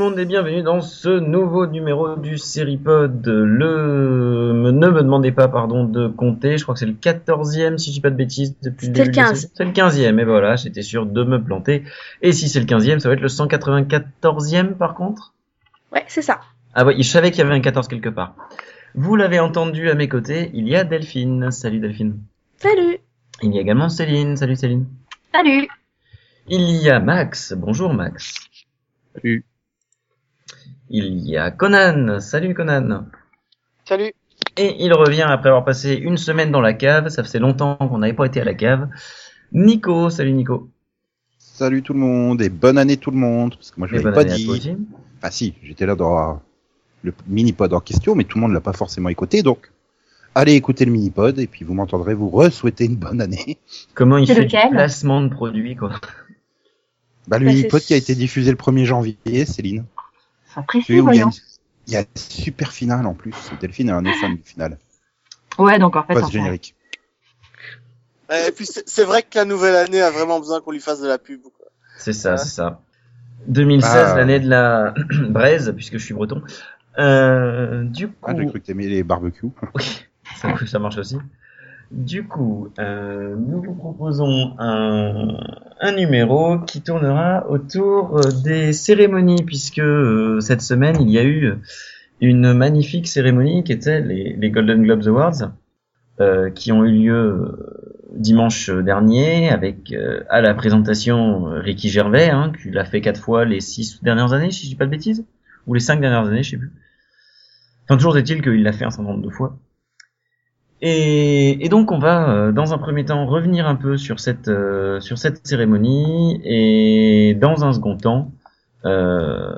monde et bienvenue dans ce nouveau numéro du Seripod. Le... Ne me demandez pas pardon de compter, je crois que c'est le 14e si je dis pas de bêtises depuis le C'est début. le de la 15. saison. C'est le 15e et voilà, j'étais sûr de me planter. Et si c'est le 15e, ça va être le 194e par contre Ouais, c'est ça. Ah oui, je savais qu'il y avait un 14 quelque part. Vous l'avez entendu à mes côtés, il y a Delphine. Salut Delphine. Salut. Il y a également Céline. Salut Céline. Salut. Il y a Max. Bonjour Max. Salut. Il y a Conan. Salut Conan. Salut. Et il revient après avoir passé une semaine dans la cave. Ça faisait longtemps qu'on n'avait pas été à la cave. Nico. Salut Nico. Salut tout le monde et bonne année tout le monde. Parce que moi je l'avais pas toi dit. Ah si, j'étais là dans le mini-pod en question, mais tout le monde l'a pas forcément écouté, donc allez écouter le mini-pod et puis vous m'entendrez vous re-souhaiter une bonne année. Comment il fait lequel du placement de produits quoi? Bah, le Bah, mini-pod qui a été diffusé le 1er janvier, Céline. Sans précis, il y a, voyons. une- il y a une super finale en plus. Delphine est un des fans du final. Ouais, donc en fait, Post enfin, générique. Ouais, Et puis c'est vrai que la nouvelle année a vraiment besoin qu'on lui fasse de la pub. Quoi. C'est ça, Ouais. c'est ça. 2016, Ah. l'année de la braise, puisque je suis breton. Euh, du coup, Ah, j'ai cru que t'aimais les barbecues. Oui, ça, ça marche aussi. Du coup, euh, nous vous proposons un, numéro qui tournera autour euh, des cérémonies, puisque euh, cette semaine, il y a eu une magnifique cérémonie qui était les, Golden Globes Awards, qui ont eu lieu dimanche dernier, avec à la présentation Ricky Gervais, hein, qui l'a fait quatre fois les six dernières années, si je dis pas de bêtises, ou les cinq dernières années, je sais plus. Enfin, toujours est-il qu'il l'a fait un certain nombre de fois. Et, et donc on va euh, dans un premier temps revenir un peu sur cette euh, sur cette cérémonie et dans un second temps euh,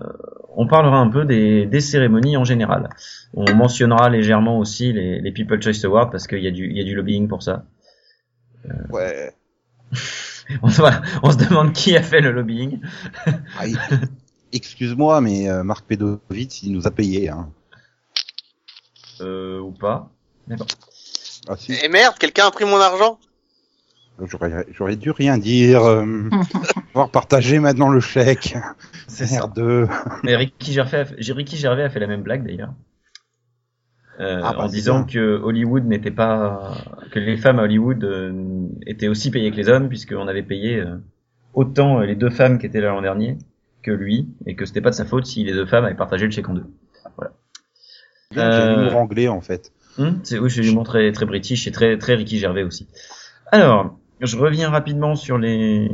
on parlera un peu des, des cérémonies en général. On mentionnera légèrement aussi les, les People Choice Awards parce qu'il y a du il y a du lobbying pour ça. Ouais. On se, voilà, on se demande qui a fait le lobbying. Ah, Excuse-moi, mais euh, Marc Pedovitz, il nous a payé. Hein. Euh, ou pas. Bon. Ah, si. Et merde, quelqu'un a pris mon argent J'aurais j'aurais dû rien dire. Euh, pouvoir partager maintenant le chèque. C'est ça. Merde. Mais Ricky Gervais, a fait, Ricky Gervais a fait la même blague d'ailleurs. Euh, Ah, bah, en c'est disant bien. que Hollywood n'était pas que les femmes à Hollywood euh, étaient aussi payées que les hommes puisqu'on avait payé euh, autant euh, les deux femmes qui étaient là l'an dernier que lui et que c'était pas de sa faute si les deux femmes avaient partagé le chèque en deux. J'ai Euh, l'humour anglais en fait. Hum, c'est oui, j'ai l'humour très très british et très très Ricky Gervais aussi. Alors, je reviens rapidement sur les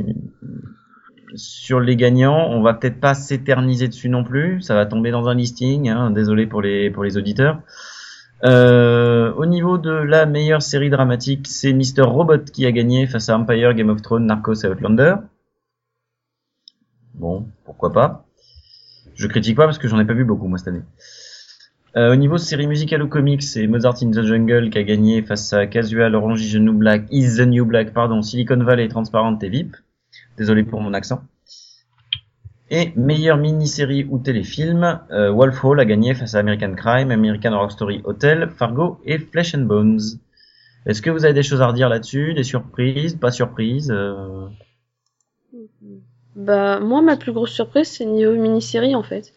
sur les gagnants. On va peut-être pas s'éterniser dessus non plus. Ça va tomber dans un listing. Hein, désolé pour les pour les auditeurs. Euh, au niveau de la meilleure série dramatique, c'est Mr. Robot qui a gagné face à Empire, Game of Thrones, Narcos et Outlander. Bon, pourquoi pas. Je critique pas parce que j'en ai pas vu beaucoup moi cette année. Euh, au niveau série musicale ou comics, c'est Mozart in the Jungle qui a gagné face à Casual, Orange is New Black, is the New Black, pardon, Silicon Valley, Transparent et VIP. Désolé pour mon accent. Et meilleure mini-série ou téléfilm, euh, Wolf Hall a gagné face à American Crime, American Horror Story Hotel, Fargo et Flesh and Bones. Est-ce que vous avez des choses à redire là-dessus, des surprises, pas surprises euh... Bah, moi, ma plus grosse surprise, c'est niveau mini-série, en fait.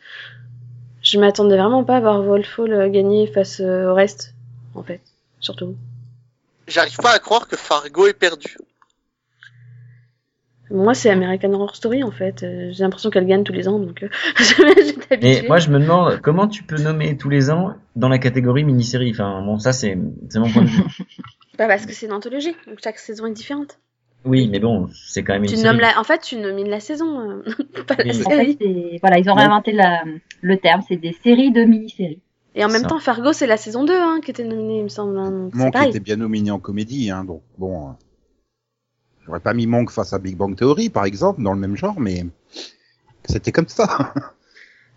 Je m'attendais vraiment pas à voir Wolfhall euh, gagner face euh, au reste, en fait. Surtout. J'arrive pas à croire que Fargo est perdu. Moi, c'est American Horror Story, en fait. Euh, J'ai l'impression qu'elle gagne tous les ans, donc Mais moi, je me demande comment tu peux nommer tous les ans dans la catégorie mini-série? Enfin, bon, ça, c'est c'est mon point de vue. Bah, parce que c'est une anthologie, donc chaque saison est différente. Oui, mais bon, c'est quand même une Tu série. nommes la... En fait, tu nomines la saison, euh, pas la En fait, série. c'est- voilà, ils ont réinventé la, le terme, c'est des séries de mini-séries. Et en même Ça. temps, Fargo, c'est la saison 2 hein, qui était nominée, il me semble. hein, donc Monk était bien nominé en comédie, hein, donc bon. euh, J'aurais pas mis Monk face à Big Bang Theory, par exemple, dans le même genre, mais c'était comme ça.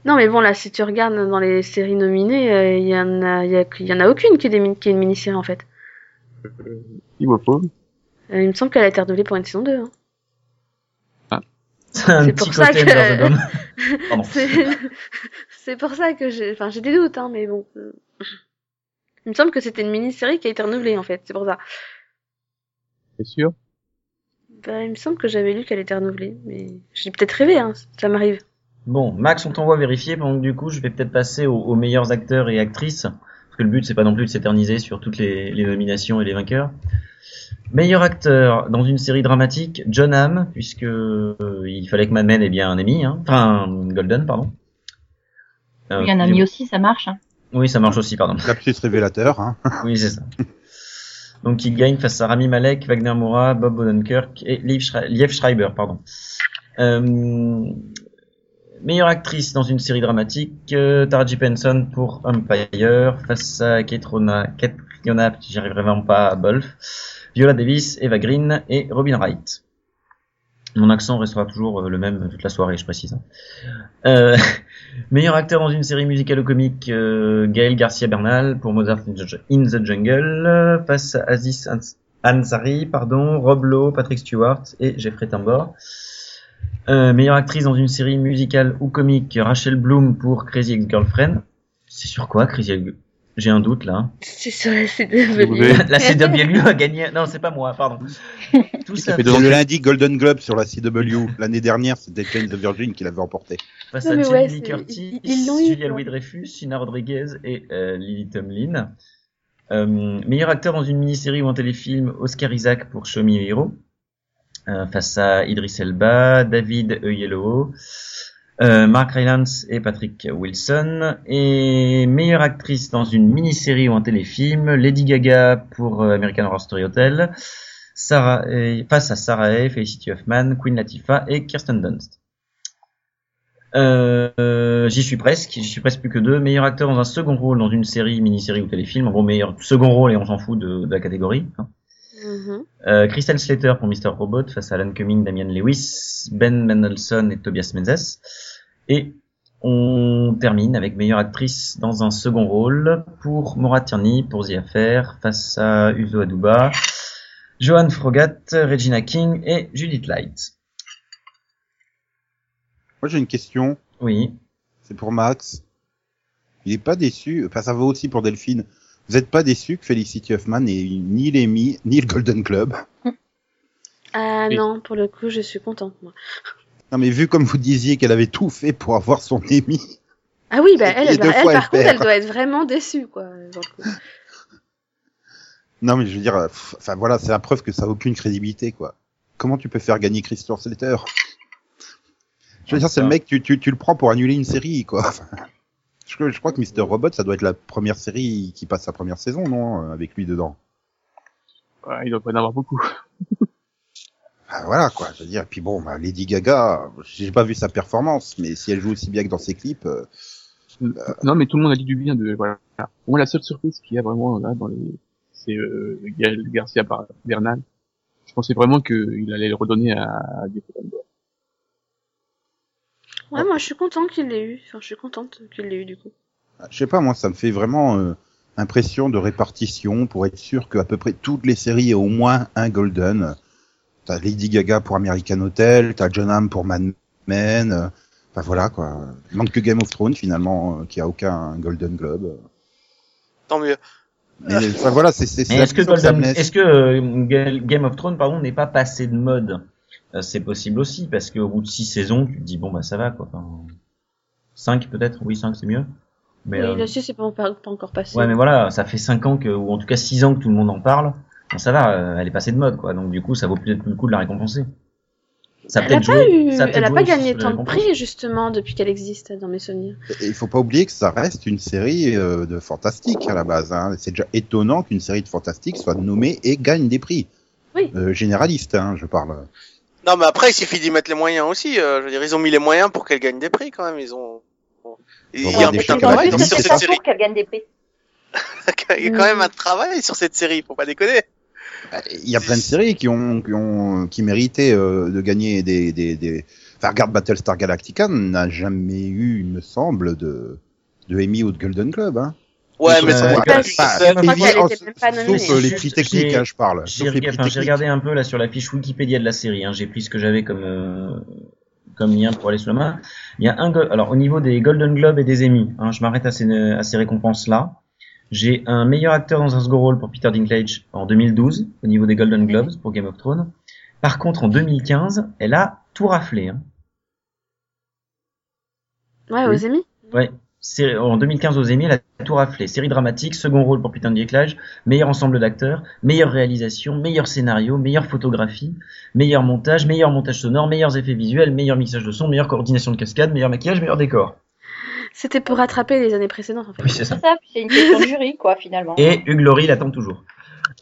Non, mais bon, là, si tu regardes dans les séries nominées, euh, il y en a, il y, a- y en a aucune qui est, des qui est une mini-série, en fait. Il voit pas. Euh, il me semble qu'elle a été redoublée pour une saison 2. Hein. C'est un C'est petit pour ça côté que-. C'est pour ça que j'ai, enfin, j'ai des doutes, hein, mais bon. Il me semble que c'était une mini-série qui a été renouvelée en fait, c'est pour ça. C'est sûr? Bah, il me semble que j'avais lu qu'elle était renouvelée, mais j'ai peut-être rêvé, hein, ça m'arrive. Bon, Max, on t'envoie vérifier, pendant que du coup, je vais peut-être passer aux, aux meilleurs acteurs et actrices, parce que le but, c'est pas non plus de s'éterniser sur toutes les, les nominations et les vainqueurs. Meilleur acteur dans une série dramatique, John Hamm, puisque euh, il fallait que Mad Men ait bien un Emmy, hein. enfin un Golden, pardon. Euh, Il y en a mis aussi, ça marche. Hein. Oui, ça marche aussi, pardon. Lapsus révélateur. Hein. Oui, c'est ça. Donc il gagne face à Rami Malek, Wagner Moura, Bob Odenkirk et Liev, Schre- Liev Schreiber, pardon. Euh, meilleure actrice dans une série dramatique, euh, Taraji Penson pour Empire, face à Ketrona, Ketriona, j'y arriverai vraiment pas, à Bolf, Viola Davis, Eva Green et Robin Wright. Mon accent restera toujours euh, le même toute la soirée, je précise. hein. Euh, meilleur acteur dans une série musicale ou comique, euh, Gaël Garcia Bernal pour Mozart in the, Jungle, face à Aziz Ans- Ansari, pardon, Rob Lowe, Patrick Stewart et Jeffrey Tambor. Euh, meilleure actrice dans une série musicale ou comique, Rachel Bloom pour Crazy Ex-Girlfriend. C'est sur quoi Crazy J'ai un doute là. C'est sur la CW. La CW a gagné. Non, c'est pas moi, pardon. Tout ça Donc- le lundi Golden Globe sur la CW. L'année dernière, c'était Jane the Virgin qui l'avait emporté. face Non, à Jamie Curtis, Julia. Louis-Dreyfus, Sina Rodriguez et euh, Lily Tomlin. Euh, meilleur acteur dans une mini-série ou un téléfilm, Oscar Isaac pour Show Me Hero. Euh, face à Idris Elba, David Oyelowo, euh, Mark Rylance et Patrick Wilson. Et meilleure actrice dans une mini-série ou un téléfilm, Lady Gaga pour euh, American Horror Story Hotel. Sarah, face à Sarah Hay, Felicity Huffman, Queen Latifah et Kirsten Dunst. Euh, j'y suis presque, j'y suis presque plus que deux. Meilleur acteur dans un second rôle dans une série, mini-série ou téléfilm. En gros, meilleur second rôle et on s'en fout de, de la catégorie. hein. Mhm. Euh, Kristen Slater pour Mr. Robot face à Alan Cumming, Damian Lewis, Ben Mendelsohn et Tobias Menzies. Et on termine avec meilleure actrice dans un second rôle pour Maura Tierney pour The Affair face à Uzo Aduba, Johan Frogat, Regina King et Judith Light. Moi, j'ai une question. Oui. C'est pour Max. Il est pas déçu. Enfin, ça vaut aussi pour Delphine. Vous êtes pas déçu que Felicity Huffman n'ait eu ni l'Emmy, ni le Golden Globe? Ah Oui. non, pour le coup, je suis contente, moi. Non, mais vu comme vous disiez qu'elle avait tout fait pour avoir son Emmy. Ah oui, bah elle, elle, elle, par contre, perd. elle doit être vraiment déçue, quoi. pour le coup. Non, mais je veux dire, enfin voilà, c'est la preuve que ça a aucune crédibilité, quoi. Comment tu peux faire gagner Christian Slater? Je veux dire, c'est le mec, tu, tu, tu le prends pour annuler une série, quoi. Je, je crois que Mr. Robot, ça doit être la première série qui passe sa première saison, non, euh, avec lui dedans. Ouais, il doit pas en avoir beaucoup. Ah, voilà, quoi. Je veux dire, et puis bon, bah, Lady Gaga, j'ai pas vu sa performance, mais si elle joue aussi bien que dans ses clips, euh, Non, mais tout le monde a dit du bien de, voilà. Moi, la seule surprise qu'il y a vraiment, là, dans les, c'est, euh, Garcia Bernal. Je pensais vraiment qu'il allait le redonner à, à. Ouais, moi, je suis contente qu'il l'ait eu. Enfin, je suis contente qu'il l'ait eu, du coup. je sais pas, moi, ça me fait vraiment euh, impression de répartition pour être sûr qu'à peu près toutes les séries aient au moins un Golden. T'as Lady Gaga pour American Hotel, t'as John Hamm pour Mad Men, euh, enfin voilà, quoi. Il manque que Game of Thrones, finalement, euh, qui a aucun Golden Globe. Tant mieux. Mais enfin voilà, c'est c'est est-ce que, me Golden- est-ce que euh, Ga- Game of Thrones, pardon, n'est pas passé de mode? Euh, C'est possible aussi, parce qu'au bout de six saisons, tu te dis, bon, bah ça va, quoi. Enfin, cinq peut-être, oui, cinq c'est mieux. Mais, oui, euh, là-dessus, c'est pas, pas, pas encore passé. ouais, mais voilà, ça fait cinq ans que, ou en tout cas six ans que tout le monde en parle. Bon, ça va, euh, elle est passée de mode, quoi. Donc du coup, ça vaut peut-être plus le coup de la récompenser. Ça a Elle a peut-être pas eu, gagné tant de prix, justement, depuis qu'elle existe, dans mes souvenirs. Et il faut pas oublier que ça reste une série euh, de fantastique à la base. Hein. C'est déjà étonnant qu'une série de fantastique soit nommée et gagne des prix. Oui. Euh, généraliste, hein, je parle. Non, mais après, il suffit d'y mettre les moyens aussi. euh, je veux dire, ils ont mis les moyens pour qu'elle gagne des prix quand même. Ils ont. Il y Bon, a il y a un putain de travail sur cette série. qu'elle gagne des prix. Il y a quand même un travail sur cette série, faut pas déconner. Il y a plein de séries qui ont qui ont qui méritaient euh, de gagner des des des. Enfin, regarde Battlestar Galactica n'a jamais eu, il me semble, de de Emmy ou de Golden Globe. Hein. Ouais, mais Euh, ça sauf euh, les J'ai- prix techniques, hein, je parle. J'ai regardé un peu là sur la fiche Wikipédia de la série. Hein. J'ai pris ce que j'avais comme euh, comme lien pour aller sous la main. Il y a un alors au niveau des Golden Globes et des Emmy, hein, je m'arrête à ces à ces récompenses là. J'ai un meilleur acteur dans un second rôle pour Peter Dinklage en 2012 au niveau des Golden Globes pour Game of Thrones. Par contre, en 2015, elle a tout raflé. Hein. Ouais, Oui. aux Emmy? Ouais. Série- En 2015 aux Emmy, elle a tout raflé. Série dramatique, second rôle pour Peter Dinklage, meilleur ensemble d'acteurs, meilleure réalisation, meilleur scénario, meilleure photographie, meilleur montage, meilleur montage sonore, meilleurs effets visuels, meilleur mixage de son, meilleure coordination de cascade, meilleur maquillage, meilleur décor. C'était pour rattraper les années précédentes, en fait. Oui, c'est ça. C'est ça, puis c'est une question de jury, quoi, finalement. Et Hugh Laurie l'attend toujours.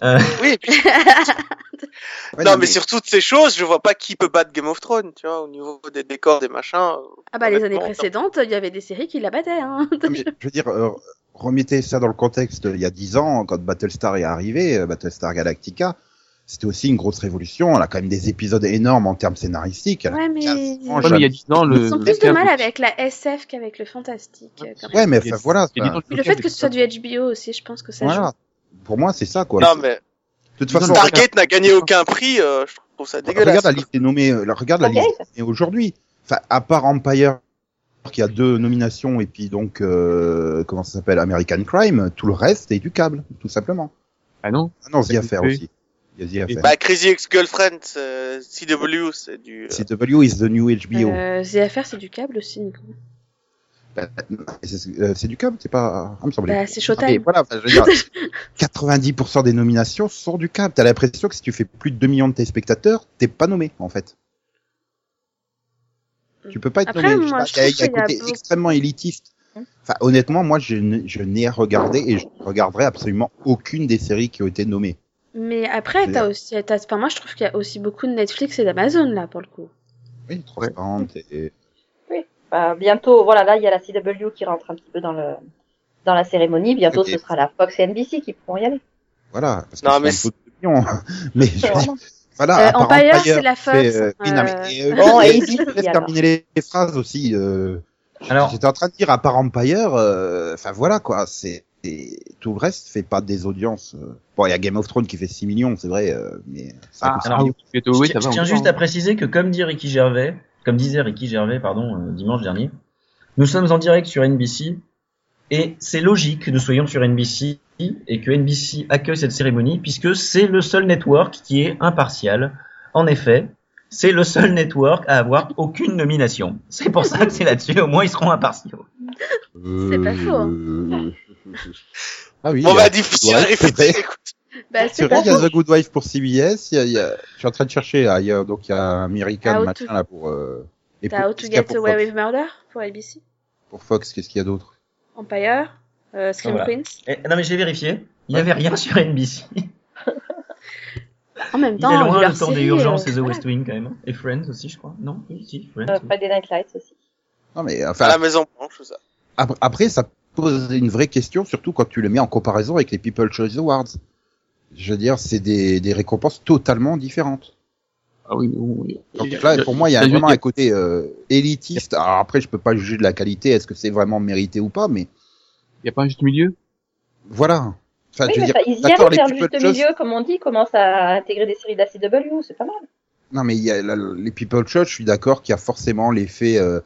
Euh, Oui, et puis- Ouais, non, mais sur toutes ces choses, je vois pas qui peut battre Game of Thrones, tu vois, au niveau des décors, des machins. Ah bah, les années précédentes, il y avait des séries qui la battaient, hein. Mais je veux dire, euh, remettez ça dans le contexte. Il y a dix ans, quand Battlestar est arrivé, euh, Battlestar Galactica, c'était aussi une grosse révolution. Elle a quand même des épisodes énormes en termes scénaristiques. Ouais, mais... quasiment Ouais, mais il y a jamais- 10 ans, le. Ils ont plus de mal avec la SF qu'avec le fantastique. quand même. Ouais, mais enfin, voilà. il y a enfin, 10 ans, Puis le fait que ce soit du HBO aussi, je pense que ça voilà. Pour moi, c'est ça, quoi. Non, mais De toute façon, Stargate n'a gagné aucun prix, euh, je trouve ça dégueulasse. regarde la liste des nommés. euh, la- Regarde la liste des nommés aujourd'hui. Enfin, à part Empire, qui a deux nominations, et puis donc, euh, comment ça s'appelle, American Crime, tout le reste est du câble, tout simplement. Ah non Ah non, The Affair aussi. Il y a The Affair. Bah, Crazy Ex-Girlfriend, c'est- CW, c'est du... euh, CW is the new HBO. Euh, The Affair, c'est du câble aussi, Nico. Bah, c'est euh, c'est du câble, c'est pas. Ah, me. Bah, c'est Ah, mais Showtime. voilà, enfin, je veux dire, 90% des nominations sont du câble. T'as l'impression que si tu fais plus de 2 millions de téléspectateurs, t'es pas nommé, en fait. Tu peux pas être Après, nommé. moi, Je sais pas, je Il y a, y un a côté extrêmement élitiste. Enfin, honnêtement, moi, je, n'ai regardé et je ne regarderai absolument aucune des séries qui ont été nommées. Mais après, t'as aussi, t'as, enfin, moi, je trouve qu'il y a aussi beaucoup de Netflix et d'Amazon, là, pour le coup. Oui, transparente et... Bah, bientôt, voilà, là, il y a la CW qui rentre un petit peu dans le dans la cérémonie. Bientôt, ce sera la Fox et NBC qui pourront y aller. Voilà. Parce que Non, c'est mais je veux dire, voilà. Euh, Empire, c'est la fait, Fox, euh, oui, non, mais, euh, euh, Bon, et ABC, laisse terminer les, les phrases aussi. Euh, Alors, J'étais en train de dire, à part Empire, euh, enfin voilà quoi, c'est et tout le reste fait pas des audiences. euh. Bon, il y a Game of Thrones qui fait 6 millions, c'est vrai, euh, mais ça Ah, alors, oui, je, ça je va. tiens juste à préciser que comme dit Ricky Gervais, comme disait Ricky Gervais, pardon, euh, dimanche dernier, nous sommes en direct sur NBC et c'est logique que nous soyons sur NBC et que NBC accueille cette cérémonie puisque c'est le seul network qui est impartial. En effet, c'est le seul network à avoir aucune nomination. C'est pour ça que c'est là-dessus, au moins ils seront impartiaux. C'est pas faux, hein. Euh, Ah oui. Bon, bah, difficile Ouais, répéter, vrai. écoute. Bah, C'est vrai, il y a. The Good Wife pour CBS, il y a, il y a- je suis en train de chercher, là, il y a, donc il y a American How machin to- là pour, euh, et T'as How qu'est-ce to qu'il y a Get pour Away Fox, with Murder pour ABC. pour Fox, qu'est-ce qu'il y a d'autre? Empire, euh, Scream Voilà. Queens. Eh, non mais j'ai vérifié, il n'y avait rien sur NBC. En même Il est temps, loin le temps des urgences euh, et The. West Wing quand même. Et Friends aussi, je crois. Non Oui, si, Friends. Euh, oui. Friday Night Lights aussi. Non, mais, À enfin, la Maison Blanche, tout ça. Après, après, ça pose une vraie question, surtout quand tu le mets en comparaison avec les People Choice Awards. Je veux dire, c'est des, des récompenses totalement différentes. Ah oui, oui. Donc là, pour moi, il y a Ça, vraiment un côté euh, élitiste. Alors après, je peux pas juger de la qualité, est-ce que c'est vraiment mérité ou pas, mais Il y a pas un juste milieu? voilà. Enfin, Oui, je veux dire, ça, ils y d'accord, arrivent les vers le People juste milieu, comme on dit, ils commencent à intégrer des séries de la CW, c'est pas mal. Non, mais il y a la- les People Choice, je suis d'accord qu'il y a forcément l'effet euh,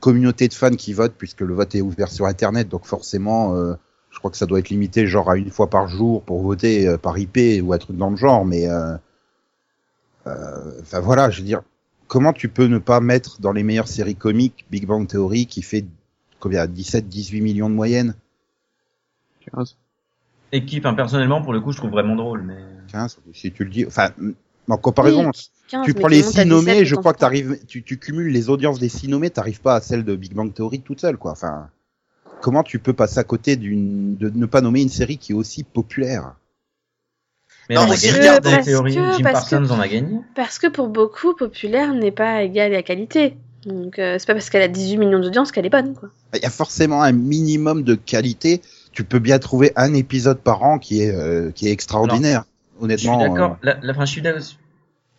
communauté de fans qui votent, puisque le vote est ouvert sur Internet, donc forcément, euh, crois que ça doit être limité genre à une fois par jour pour voter euh, par IP ou un truc dans le genre, mais euh, euh, enfin voilà, je veux dire, comment tu peux ne pas mettre dans les meilleures séries comiques Big Bang Theory qui fait combien? 17-18 millions de moyenne 15. Équipe, hein, personnellement, pour le coup, je trouve vraiment drôle. Mais 15 si tu le dis enfin en comparaison Oui, 15, tu prends qui les monte six à 17 nommés, je crois que t'arrives, tu, tu cumules les audiences des six nommés, t'arrives pas à celle de Big Bang Theory toute seule, quoi. Enfin, comment tu peux passer à côté d'une, de ne pas nommer une série qui est aussi populaire Mais Non, on a parce gagné parce théorie. que- Jim parce que- Parsons en a gagné. Parce que pour beaucoup, populaire n'est pas égal à qualité. Donc, euh, c'est pas parce qu'elle a 18 millions d'audience qu'elle est bonne, quoi. Il y a forcément un minimum de qualité. Tu peux bien trouver un épisode par an qui est, euh, qui est extraordinaire. Je Honnêtement. suis d'accord. euh, La, la, enfin, je suis d'accord.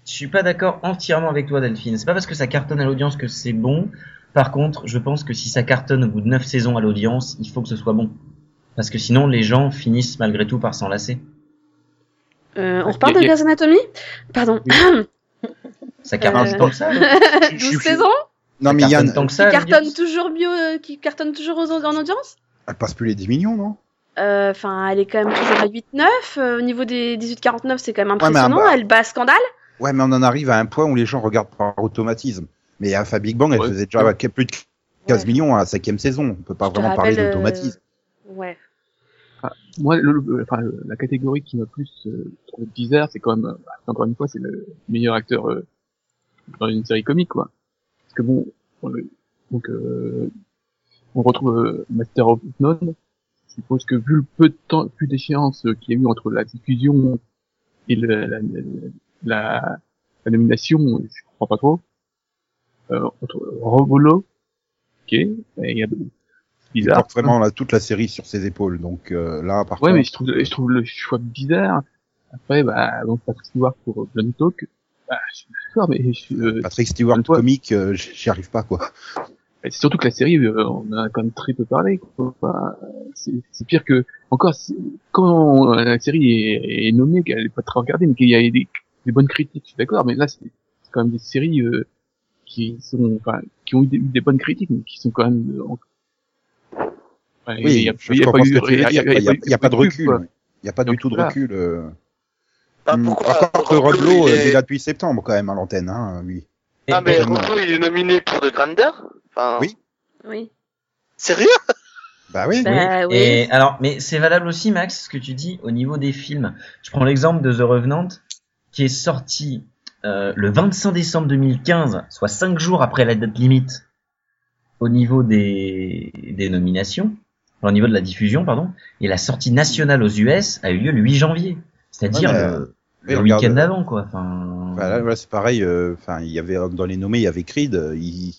Je suis pas d'accord entièrement avec toi, Delphine. C'est pas parce que ça cartonne à l'audience que c'est bon. Par contre, je pense que si ça cartonne au bout de 9 saisons à l'audience, il faut que ce soit bon. Parce que sinon, les gens finissent malgré tout par s'enlacer. Euh, on Ouais, reparle y a- de Grey's Anatomy? Pardon. Ça cartonne Euh, tant que ça. là. je- 12 je- saisons? Non, mais il y a, cartonne tant que Qui ça. cartonne l'audience. toujours mieux, euh, qui cartonne toujours aux- en audience? Elle passe plus les 10 millions, non? euh, enfin, elle est quand même toujours à 8-9. euh, au niveau des 18-49, c'est quand même Ouais, impressionnant. bah- Elle bat scandale. Ouais, mais on en arrive à un point où les gens regardent par automatisme. Mais enfin, Big Bang, elle Ouais. faisait déjà plus de 15 Ouais. millions à la cinquième saison. On peut pas Je vraiment parler euh, d'automatisme. Ouais. Moi, le, le- enfin, la catégorie qui m'a plus euh, trouvé bizarre, c'est quand même, euh, bah, encore une fois, c'est le meilleur acteur euh, dans une série comique, quoi. Parce que bon, on le- donc euh, on retrouve euh, Master of None. Je suppose que vu le peu de temps, plus d'échéance qu'il y a eu entre la diffusion et le- la, la, la nomination, je comprends pas trop. Euh, entre Robolo, ok, et il y a Il bizarre. porte vraiment là, toute la série sur ses épaules. Donc euh, là, par Ouais, contre, mais je trouve, je trouve le choix bizarre. Après, bah, donc Patrick Stewart pour Blonde Talk, bah, je suis d'accord, mais je, euh, Patrick Stewart comique, euh, j'y arrive pas quoi. c'est surtout que la série, euh, on a quand même très peu parlé. Quoi. C'est pire que encore quand euh, la série est, est nommée, qu'elle est pas très regardée, mais qu'il y a des, des bonnes critiques, je suis d'accord. Mais là, c'est quand même des séries euh, qui sont, enfin, qui ont eu des, eu des bonnes critiques, mais qui sont quand même. euh, en- Ouais, Oui, il y a- je il y a comprends pas eu- il y a- y y pas de recul. Il y a pas du tout de recul. euh. Pourquoi Par contre, Roblo, Roblo, il est- là depuis septembre quand même à l'antenne, hein, lui. Ah, mais. Roblo, il est nominé pour The Grander Enfin, Oui. Oui. Sérieux? Bah oui. Bah, oui. Et alors, mais c'est valable aussi, Max, ce que tu dis au niveau des films. Je prends l'exemple de The Revenant, qui est sorti euh, le 25 décembre 2015, soit cinq jours après la date limite, au niveau des, des nominations, enfin, au niveau de la diffusion, pardon. Et la sortie nationale aux US a eu lieu le 8 janvier, c'est-à-dire Ouais, le, week-end euh, d'avant, quoi. Enfin, Bah, là, là, c'est pareil. euh, il y avait dans les nommés, il y avait Creed. il-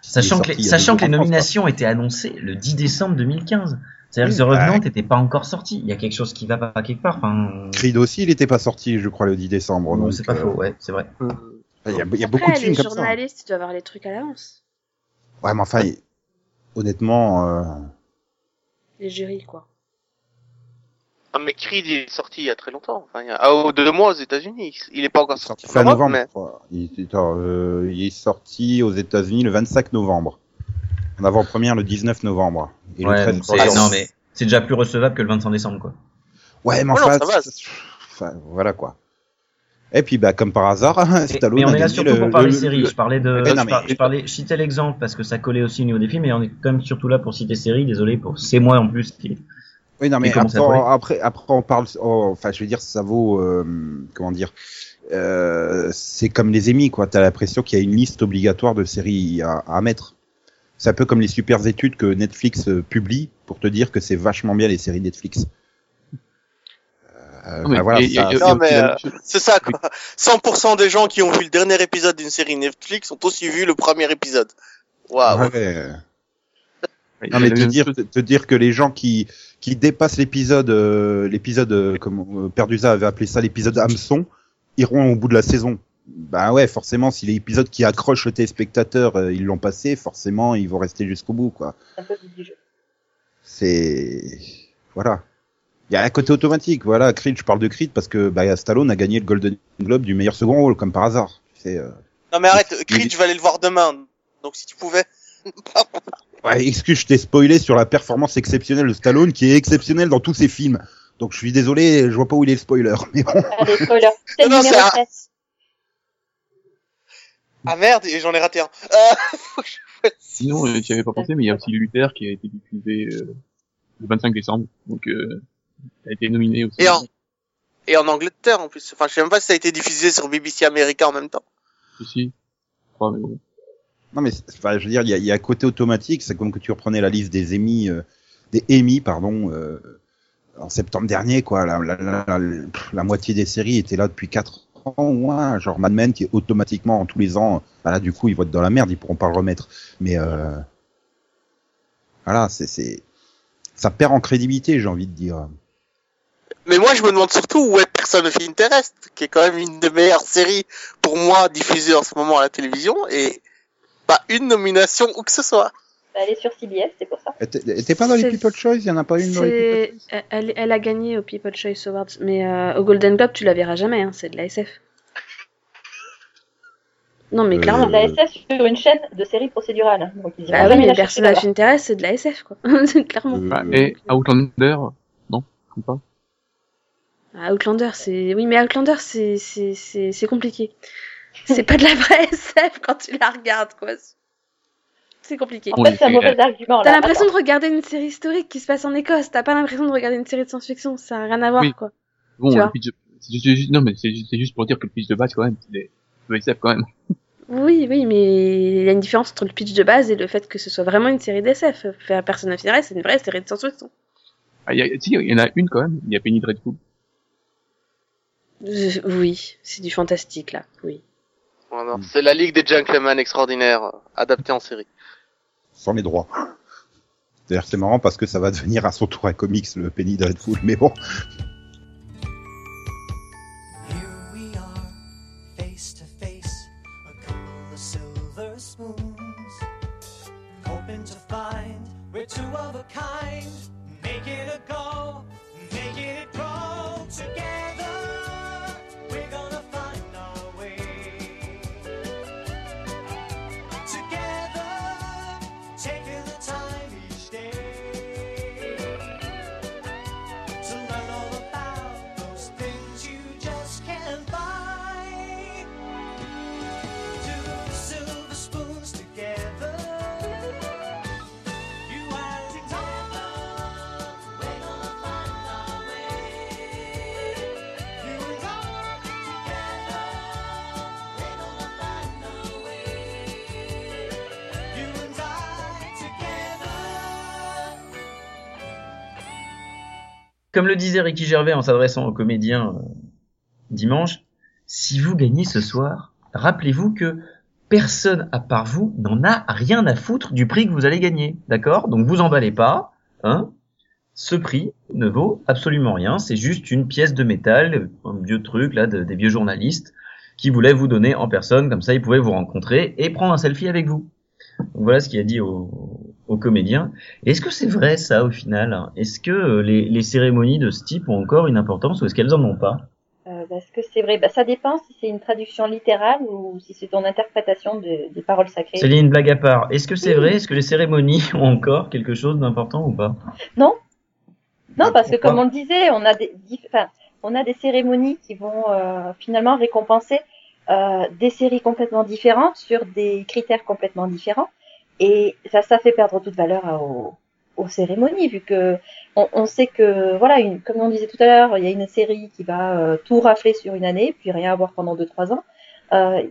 sachant que, les, sachant que France, nominations étaient annoncées le 10 décembre 2015. C'est-à-dire que The bah, Revenant n'était pas encore sorti. Il y a quelque chose qui va pas quelque part. Enfin, Creed aussi, il était pas sorti, je crois, le 10 décembre. Donc, c'est pas euh, faux, ouais, c'est vrai. Euh, Il y a, il y a Après, beaucoup de films les comme ça. journalistes, ils doivent avoir les trucs à l'avance. Ouais, mais enfin, il- honnêtement, euh, Les jurys, quoi. Ah, mais Creed, il est sorti il y a très longtemps. Enfin, il y a ah, oh, deux mois aux États-Unis. Il est pas encore sorti. fin novembre. mais-. Il, euh, il est sorti aux États-Unis le 25 novembre. En avant-première le 19 novembre. Et le Ouais, 13 donc pour c'est- non, mais c'est déjà plus recevable que le 25 décembre, quoi. Ouais, mais Oh enfin, enfin, voilà quoi. Et puis, bah, comme par hasard, Stallone mais on est là surtout le- pour parler le- séries. le- Je parlais de, Mais non, je, par- mais- je parlais, je citais l'exemple parce que ça collait aussi au niveau des films, mais on est quand même surtout là pour citer séries. Désolé pour c'est moi en plus qui. Oui, non, mais après, après, après, on parle, oh, enfin, je veux dire, ça vaut, euh, comment dire, euh, c'est comme les émis, quoi. T'as l'impression qu'il y a une liste obligatoire de séries à, à mettre. C'est un peu comme les super études que Netflix euh, publie pour te dire que c'est vachement bien les séries Netflix. Euh, voilà, ça- Non, mais, euh. C'est ça, quoi. 100% des gens qui ont vu le dernier épisode d'une série Netflix ont aussi vu le premier épisode. Waouh. ouais. Non mais te dire, te, que les gens qui qui dépassent l'épisode, euh, l'épisode euh, comme Perdusa avait appelé ça l'épisode hameçon, iront au bout de la saison. Bah ouais, forcément, si l'épisode qui accroche le téléspectateur, euh, ils l'ont passé, forcément, ils vont rester jusqu'au bout, quoi. C'est voilà. Il y a un côté automatique, voilà. Creed, je parle de Creed parce que bah, Stallone a gagné le Golden Globe du meilleur second rôle, comme par hasard. C'est euh... Non, mais arrête. Creed, je vais aller le voir demain. Donc, si tu pouvais. Ouais, excuse, je t'ai spoilé sur la performance exceptionnelle de Stallone, qui est exceptionnelle dans tous ses films. Donc je suis désolé, je vois pas où il est le spoiler. Mais bon, Allez, spoiler. C'est Non, le c'est numéro un- 13. Ah merde, et j'en ai raté un. Euh, je Sinon, euh, j'y avais pas pensé, mais il y a aussi Luther qui a été diffusé euh, le 25 décembre. Donc, euh, a été nominé aussi. Et en, et en Angleterre, en plus. Enfin, je sais même pas si ça a été diffusé sur BBC America en même temps. Je crois, mais bon. non mais enfin, je veux dire, il y a, il y a un côté automatique. C'est comme que tu reprenais la liste des Emmy, euh, des Emmy, pardon, euh, en septembre dernier, quoi. La, la, la, la, la moitié des séries étaient là depuis 4 ans Genre Mad Men qui est automatiquement tous les ans. Bah là, du coup, ils vont être dans la merde, ils pourront pas le remettre. Mais euh, voilà, c'est c'est ça perd en crédibilité, j'ai envie de dire. Mais moi, je me demande surtout où est Person of Interest, qui est quand même une des meilleures séries pour moi diffusée en ce moment à la télévision, et pas une nomination où que ce soit. Bah, Elle est sur CBS, c'est pour ça. Elle était- pas dans les C'est- People Choice, il y en a pas une dans les People C'est, Choice elle, elle a gagné au People Choice Awards, mais euh, au Golden Globe, tu la verras jamais, hein, c'est de la SF. Non, mais Euh, clairement. de la SF sur une chaîne de séries procédurales. Donc ils Bah oui, les personnages là-bas. Pinterest, c'est de la SF, quoi. clairement. Euh, Bah, et Outlander, non, ou pas. Ah, Outlander, c'est. Oui, mais Outlander, c'est c'est c'est c'est compliqué. C'est pas de la vraie SF quand tu la regardes, quoi. C'est compliqué. En fait, c'est un mauvais argument. T'as l'impression de regarder une série historique qui se passe en Écosse. T'as pas l'impression de regarder une série de science-fiction. Ça a rien à voir, Oui. quoi. Bon, Tu vois. juste, non, mais c'est juste, pour dire que le pitch de base, quand même, c'est des le SF, quand même. Oui, oui, mais il y a une différence entre le pitch de base et le fait que ce soit vraiment une série d'SF. Faire Personne of Interest, c'est une vraie série de science-fiction. Ah, il y a, si, il y en a une, quand même. Il y a Penny Dreadful. Euh, Oui, c'est du fantastique, là. Oui. Voilà. C'est la Ligue des Gentlemen extraordinaires, adaptée en série. Sans les droits. D'ailleurs, c'est marrant parce que ça va devenir à son tour un comics, le Penny Dreadful, mais bon. Comme le disait Ricky Gervais en s'adressant aux comédiens euh, dimanche, si vous gagnez ce soir, rappelez-vous que personne à part vous n'en a rien à foutre du prix que vous allez gagner, d'accord? Donc vous emballez pas, hein? Ce prix ne vaut absolument rien, c'est juste une pièce de métal, un vieux truc là de- des vieux journalistes qui voulaient vous donner en personne, comme ça ils pouvaient vous rencontrer et prendre un selfie avec vous. Donc voilà ce qu'il a dit aux, aux comédiens. Est-ce que c'est vrai ça au final? Est-ce que euh, les, les cérémonies de ce type ont encore une importance ou est-ce qu'elles en ont pas? Euh, bah, Est-ce que c'est vrai? Bah, Ça dépend si c'est une traduction littérale ou si c'est ton interprétation de- des paroles sacrées. C'est une blague à part. Est-ce que c'est vrai? Est-ce que les cérémonies ont encore quelque chose d'important ou pas? Non, Ah, parce que comme on le disait, on a des, enfin, on a des cérémonies qui vont euh, finalement récompenser euh, des séries complètement différentes sur des critères complètement différents, et ça, ça fait perdre toute valeur à- aux, aux cérémonies vu que on, on sait que voilà, une, comme on disait tout à l'heure, il y a une série qui va euh, tout rafler sur une année, puis rien avoir pendant deux trois ans. Euh,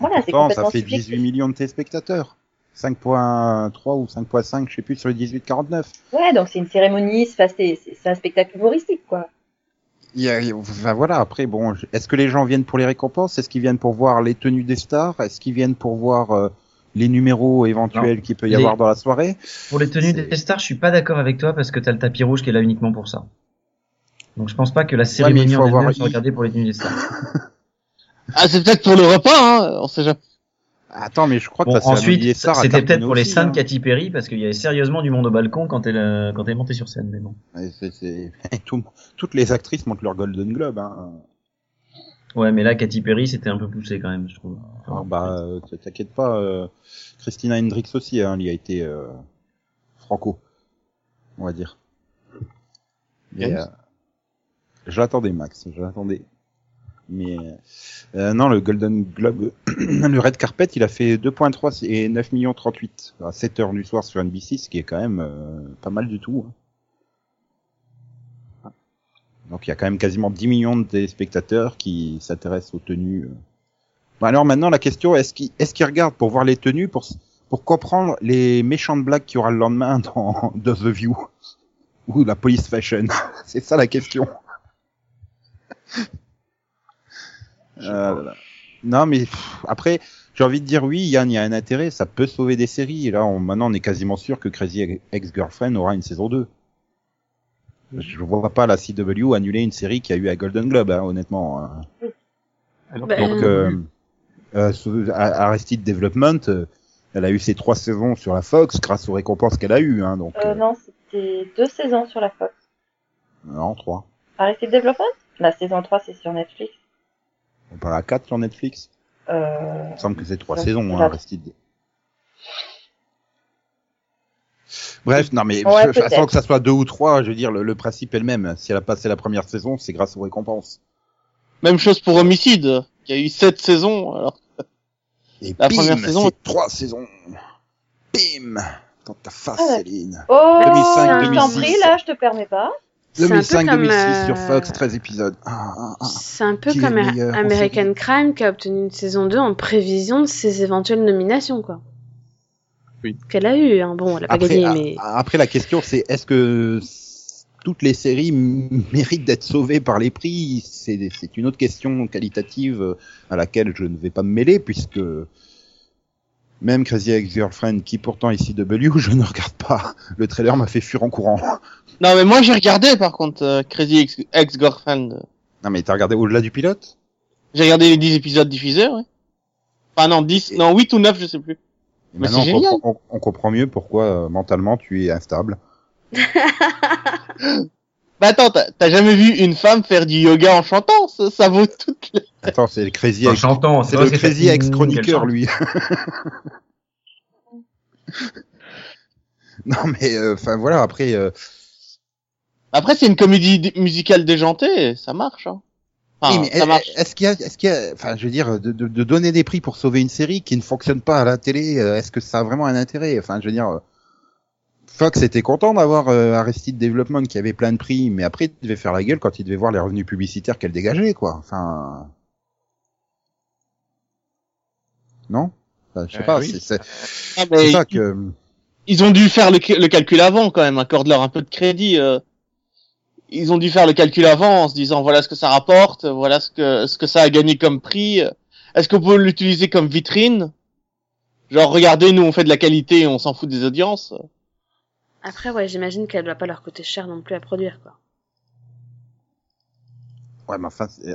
voilà, c'est complètement ça fait subjectif. 18 millions de téléspectateurs. 5.3 ou 5.5, je sais plus, sur les 18-49. Ouais, donc c'est une cérémonie, c'est un spectacle humoristique quoi. Il y a, il y a- enfin, voilà, après, bon, est-ce que les gens viennent pour les récompenses? Est-ce qu'ils viennent pour voir les tenues des stars? Est-ce qu'ils viennent pour voir euh, les numéros éventuels qu'il peut y Les- avoir dans la soirée? Pour les tenues des stars, je suis pas d'accord avec toi parce que t'as le tapis rouge qui est là uniquement pour ça. Donc je pense pas que la cérémonie faut en avoir- regardée pour les tenues des stars. Ah, c'est peut-être pour le repas, hein, on sait jamais. Attends, mais je crois que Bon, cérémonie ensuite, c'était peut-être pour les seins de hein. Katy Perry parce qu'il y avait sérieusement du monde au balcon quand elle, euh, quand elle est montée sur scène. Mais bon. Ouais, c'est- c'est- tout- toutes les actrices montent leur Golden Globe. Hein. Ouais, mais là, Katy Perry, c'était un peu poussé quand même, je trouve. Enfin, Alors, bah, euh, t'inquiète pas, euh, Christina Hendricks aussi, hein, elle y a été euh, franco, on va dire. Mais, euh, je l'attendais, Max, je l'attendais. Mais euh, non, le Golden Globe, le Red Carpet, il a fait 2.3 et 9 millions 38 à 7 heures du soir sur NBC, ce qui est quand même euh, pas mal du tout. hein. Donc il y a quand même quasiment 10 millions de téléspectateurs qui s'intéressent aux tenues. euh. Bon, alors maintenant la question est-ce qu'ils est-ce qu'ils regardent pour voir les tenues pour pour comprendre les méchantes blagues qu'il y aura le lendemain dans The View ou la police fashion? C'est ça la question. Euh. Non mais pff, après j'ai envie de dire oui Yann il y a un intérêt ça peut sauver des séries et là on, maintenant on est quasiment sûr que Crazy Ex-Girlfriend aura une saison 2. Je vois pas la CW annuler une série qui a eu un Golden Globe hein, honnêtement. hein. Alors, Bah, Donc, euh, euh, A- Arrested Development, euh, elle a eu ses trois saisons sur la Fox grâce aux récompenses qu'elle a eues. Hein, donc, Euh, euh, non, c'était deux saisons sur la Fox. non, trois. Arrêtez le développement La saison 3, c'est sur Netflix. On parle à quatre sur Netflix. Euh, Il me semble que c'est trois Ouais, saisons, hein. Aristide. Bref, non mais Ouais, je- sans que ça soit deux ou trois, je veux dire, le, le principe est le même. Si elle a passé la première saison, c'est grâce aux récompenses. Même chose pour Homicide, qui a eu sept saisons. Alors, Et La bim, première saison- trois saisons. Bim Dans ta face, Ah. Céline. Oh, 2005, je t'en 2006. prie, là, je te permets pas. C'est un peu 2005-2006 comme, sur euh, Fox, 13 épisodes. Ah, ah, ah. C'est un peu comme American Crime qui a obtenu une saison 2 en prévision de ses éventuelles nominations, quoi. Oui. Qu'elle a eu, hein. Bon, elle a pas Après, gagné, mais... après, la question, c'est est-ce que toutes les séries méritent d'être sauvées par les prix? C'est une autre question qualitative euh, à laquelle je ne vais pas me mêler, puisque même Crazy Ex-Girlfriend, qui pourtant est CW, je ne regarde pas. Le trailer m'a fait fuir en courant. Non mais moi j'ai regardé par contre euh, Crazy Ex- Ex-Girlfriend. Non mais t'as regardé au-delà du pilote? J'ai regardé les 10 épisodes diffusés, ouais. Enfin non, 10, non 8 ou 9, je sais plus. Et Mais Maintenant, c'est on, génial. comprend- on- on comprend mieux pourquoi euh, mentalement tu es instable. Bah attends, t'as jamais vu une femme faire du yoga en chantant? Ça, ça vaut toutes les... Attends, c'est le Crazy En Ex, chantant, c'est le Crazy Ex-chroniqueur, lui. non mais, euh, enfin voilà, après... euh, Après c'est une comédie musicale déjantée, ça marche. Hein. Enfin, Oui, mais est-ce qu'il y a, est-ce qu'il y a, enfin, je veux dire, de, de, de donner des prix pour sauver une série qui ne fonctionne pas à la télé, euh, est-ce que ça a vraiment un intérêt? Enfin, je veux dire, euh, Fox était content d'avoir euh, Arrested Development qui avait plein de prix, mais après, il devait faire la gueule quand il devait voir les revenus publicitaires qu'elle dégageait, quoi. Enfin, non? Enfin, Je sais Euh, pas. oui. C'est c'est- Ah, ça ils, que. ils ont dû faire le, le calcul avant quand même, accorde-leur un peu de crédit. euh. Ils ont dû faire le calcul avant en se disant voilà ce que ça rapporte, voilà ce que ce que ça a gagné comme prix. Est-ce qu'on peut l'utiliser comme vitrine? Genre regardez, nous on fait de la qualité, on s'en fout des audiences. Après, ouais, j'imagine qu'elle doit pas leur coûter cher non plus à produire, quoi. Ouais, mais enfin, c'est-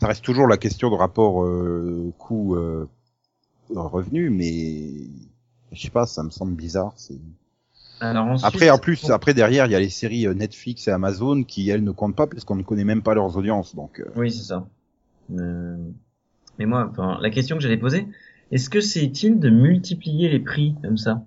ça reste toujours la question de rapport euh, coût euh, revenu, mais je sais pas, ça me semble bizarre. C'est Alors ensuite, Après, en plus, après derrière, il y a les séries euh, Netflix et Amazon qui elles ne comptent pas parce qu'on ne connaît même pas leurs audiences. Donc, euh, Oui, c'est ça. Euh, Mais moi, enfin, la question que j'allais poser, est-ce que c'est utile de multiplier les prix comme ça?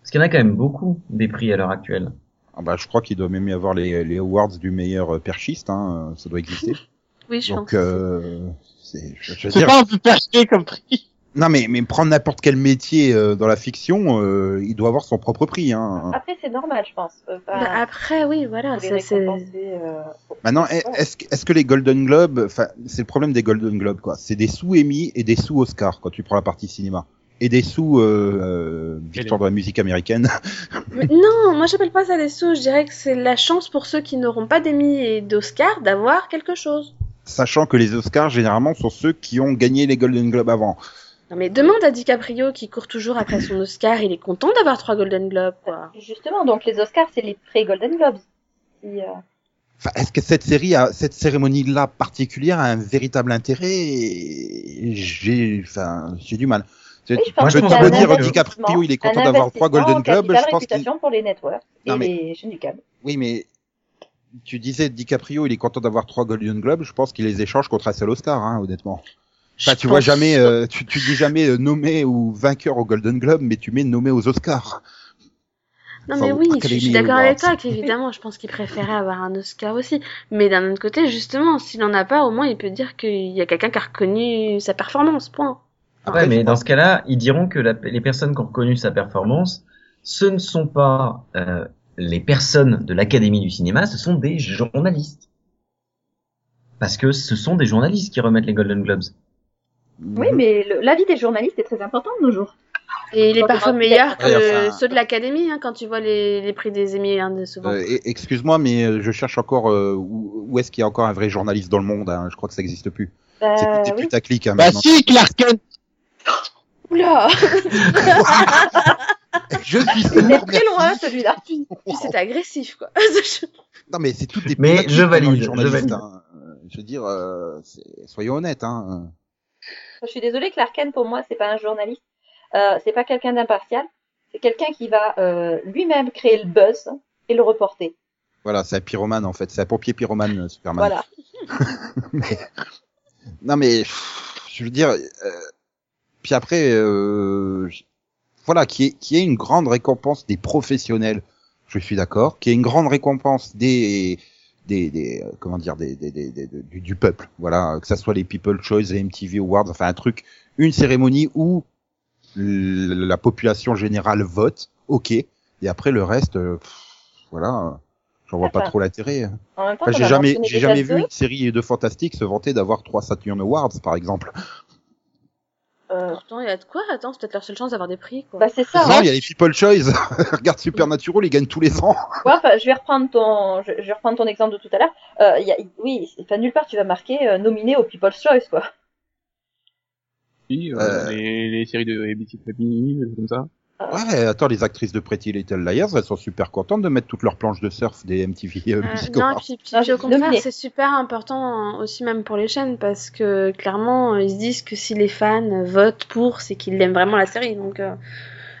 Parce qu'il y en a quand même beaucoup des prix à l'heure actuelle. ah bah, je crois qu'il doit même y avoir les, les awards du meilleur euh, perchiste. Hein, ça doit exister. Oui, je donc, pense. euh, c'est, je, je veux dire, pas un peu perché comme prix non mais mais prendre n'importe quel métier euh, dans la fiction, euh, il doit avoir son propre prix. Hein. Après, c'est normal, je pense. Euh, Bah, après, oui, voilà, ça c'est... euh, Maintenant, est- est-ce que- est-ce que les Golden Globes, enfin, c'est le problème des Golden Globes, quoi. C'est des sous Emmy et des sous Oscar quand tu prends la partie cinéma, et des sous euh, euh, victoire de la musique américaine. Mais non, moi j'appelle pas ça des sous, je dirais que c'est la chance pour ceux qui n'auront pas d'Emmy et d'Oscar d'avoir quelque chose. Sachant que les Oscars généralement sont ceux qui ont gagné les Golden Globes avant. Non mais demande à DiCaprio qui court toujours après son Oscar, il est content d'avoir trois Golden Globes, quoi. Justement, donc les Oscars, c'est les pré-Golden Globes. Si, euh, Enfin, est-ce que cette série, a, cette cérémonie-là particulière a un véritable intérêt? J'ai, enfin, j'ai du mal. Oui, je pense peux te dire DiCaprio, il est content d'avoir trois Golden Globes. Je pense qu'il, réputation pour les networks et Non, mais- les chaînes du câble. oui, mais tu disais DiCaprio, il est content d'avoir trois Golden Globes. Je pense qu'il les échange contre un seul Oscar, hein, honnêtement. Enfin, tu vois pense- jamais, euh, tu, tu dis jamais euh, nommé ou vainqueur au Golden Globe, mais tu mets nommé aux Oscars. Non Enfin, mais oui, je suis d'accord avec toi qu'évidemment, je pense qu'il préférait avoir un Oscar aussi. Mais d'un autre côté, justement, s'il en a pas, au moins il peut dire qu'il y a quelqu'un qui a reconnu sa performance, point. Après, ouais, mais dans ce cas-là, ils diront que la- les personnes qui ont reconnu sa performance, ce ne sont pas euh, les personnes de l'Académie du cinéma, ce sont des journalistes. Parce que ce sont des journalistes qui remettent les Golden Globes. Oui, mais le- l'avis des journalistes est très important de nos jours. Et il est parfois meilleur que Ouais, enfin- ceux de l'Académie, hein, quand tu vois les, les prix des Emmy, hein, de souvent. Euh, e- Excuse-moi, mais euh, je cherche encore euh, où, où est-ce qu'il y a encore un vrai journaliste dans le monde. Hein? Je crois que ça n'existe plus. Bah, C'est tout des oui. putaclic. Hein, Bah maintenant. si, Clark Kent Oula Je suis sourd. très loin celui-là. Puis c'était agressif, quoi. Non, mais c'est toutes des Mais je valide, je journalistes, valide. hein. Euh, Je veux dire, euh, c'est- soyons honnêtes. Hein. Je suis désolée, Clark Kent, pour moi, c'est pas un journaliste. Euh, c'est pas quelqu'un d'impartial. C'est quelqu'un qui va euh, lui-même créer le buzz et le reporter. Voilà, c'est un pyromane en fait. C'est un pompier pyromane, euh, Superman. Voilà. Mais- Non mais je veux dire, euh, puis après, euh, voilà, qui est qui est une grande récompense des professionnels. Je suis d'accord. Qui est une grande récompense des des, des euh, comment dire des, des, des- du, du peuple. Voilà, que ça soit les People Choice, les MTV Awards, enfin un truc, une cérémonie où la population générale vote. Ok. Et après le reste, euh, pff, voilà, j'en vois pas trop l'intérêt. Enfin, t'en j'ai jamais, j'ai jamais vu une série de fantastique se vanter d'avoir trois Saturn Awards, par exemple. Euh, Pourtant, il y a de quoi Attends, c'est peut-être leur seule chance d'avoir des prix, quoi. bah c'est ça. non, hein. il y a les People Choice. Regarde Supernatural, ils gagnent tous les ans. Ouais, enfin, je vais reprendre ton, je, je vais reprendre ton exemple de tout à l'heure. Euh, il y a, oui, enfin nulle part tu vas marquer euh, nominé au People's Choice quoi. Oui, euh, Euh. les, les séries de ABC Family, des trucs comme ça. Ouais, attends, les actrices de Pretty Little Liars, elles sont super contentes de mettre toutes leurs planches de surf des MTV euh, Euh, Music non, Awards. puis, puis, au j'ai contraire, c'est super important euh, aussi même pour les chaînes parce que clairement, euh, ils se disent que si les fans votent pour, c'est qu'ils aiment vraiment la série. Donc, euh,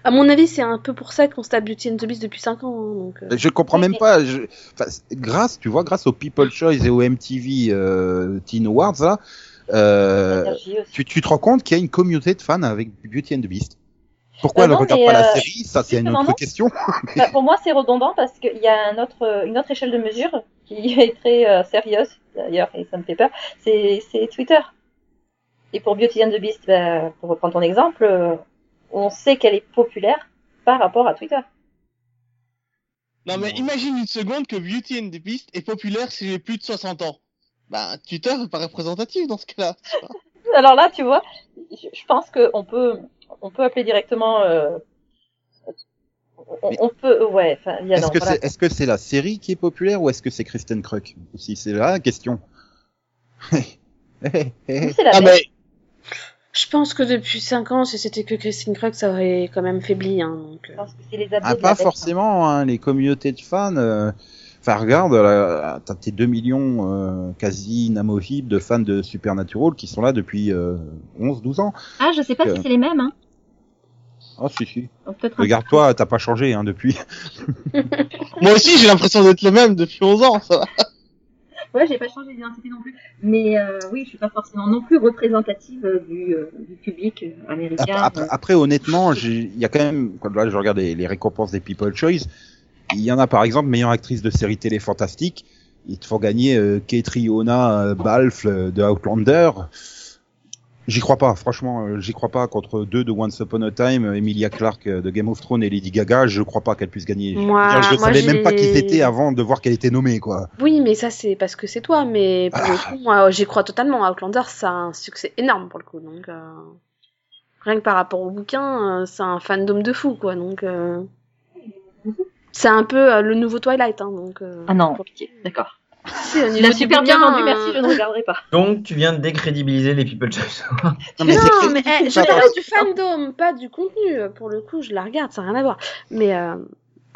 à mon avis, c'est un peu pour ça qu'on se tape Beauty and the Beast depuis 5 ans. hein, donc, euh. Je comprends même pas. Je... Enfin, grâce, tu vois, grâce aux People Choice et aux MTV euh, Teen Awards, là, euh, Énergie aussi. tu, tu te rends compte qu'il y a une communauté de fans avec Beauty and the Beast. Pourquoi Euh, elle ne regarde pas la euh, série? Ça, c'est une autre non. question. Bah, pour moi, c'est redondant parce qu'il y a un autre, une autre échelle de mesure qui est très euh, sérieuse d'ailleurs et ça me fait peur. C'est, c'est Twitter. Et pour Beauty and the Beast, bah, pour reprendre ton exemple, euh, on sait qu'elle est populaire par rapport à Twitter. Non mais imagine une seconde que Beauty and the Beast est populaire si j'ai plus de 60 ans. Bah Twitter est pas représentatif dans ce cas-là. Alors là, tu vois, je, je pense que on peut, on peut appeler directement. euh, on, peut, ouais. Enfin, il y a Est-ce que voilà. c'est est-ce que c'est la série qui est populaire ou est-ce que c'est Kristen Krug aussi C'est là la question. La Ah mais Je pense que depuis 5 ans, si c'était que Christine Krug, ça aurait quand même faibli. Hein, donc, euh. Je pense que c'est les Ah, pas bête, forcément, hein, les communautés de fans. euh, Enfin, regarde, là, t'as tes 2 millions euh, quasi inamovibles de fans de Supernatural qui sont là depuis euh, 11-12 ans. Ah, je sais pas Euh. si c'est les mêmes. Hein. Oh, si, si. Regarde-toi, t'as pas changé hein, depuis. moi aussi j'ai l'impression d'être le même depuis 11 ans. Ça va. Ouais, j'ai pas changé d'identité non plus. Mais euh, oui, je suis pas forcément non plus représentative euh, du, euh, du public euh, américain. Après, après, après, honnêtement, j'ai- il y a quand même, quand là je regarde les, les récompenses des People Choice, il y en a par exemple meilleure actrice de série télé fantastique. Ils te font gagner euh, Catriona euh, Balfe euh, de Outlander. J'y crois pas, franchement, euh, j'y crois pas contre deux de Once Upon a Time, Emilia Clarke de Game of Thrones et Lady Gaga. Je crois pas qu'elle puisse gagner. Moi- je moi, savais même pas qui c'était avant de voir qu'elle était nommée, quoi. Oui, mais ça, c'est parce que c'est toi. Mais pour Ah. le coup, moi, j'y crois totalement. Outlander, a un succès énorme pour le coup. Donc, euh, rien que par rapport au bouquin, c'est un fandom de fou, quoi. Donc, euh, c'est un peu euh, le nouveau Twilight. Hein, donc, euh, Ah non, pitié, d'accord. Si, Il a super bien bouquin, vendu, euh, merci, je ne regarderai pas. Donc, tu viens de décrédibiliser les People Choice. Non, mais crédible, eh, je parce- du fandom, pas du contenu. Pour le coup, je la regarde, ça n'a rien à voir. Mais euh,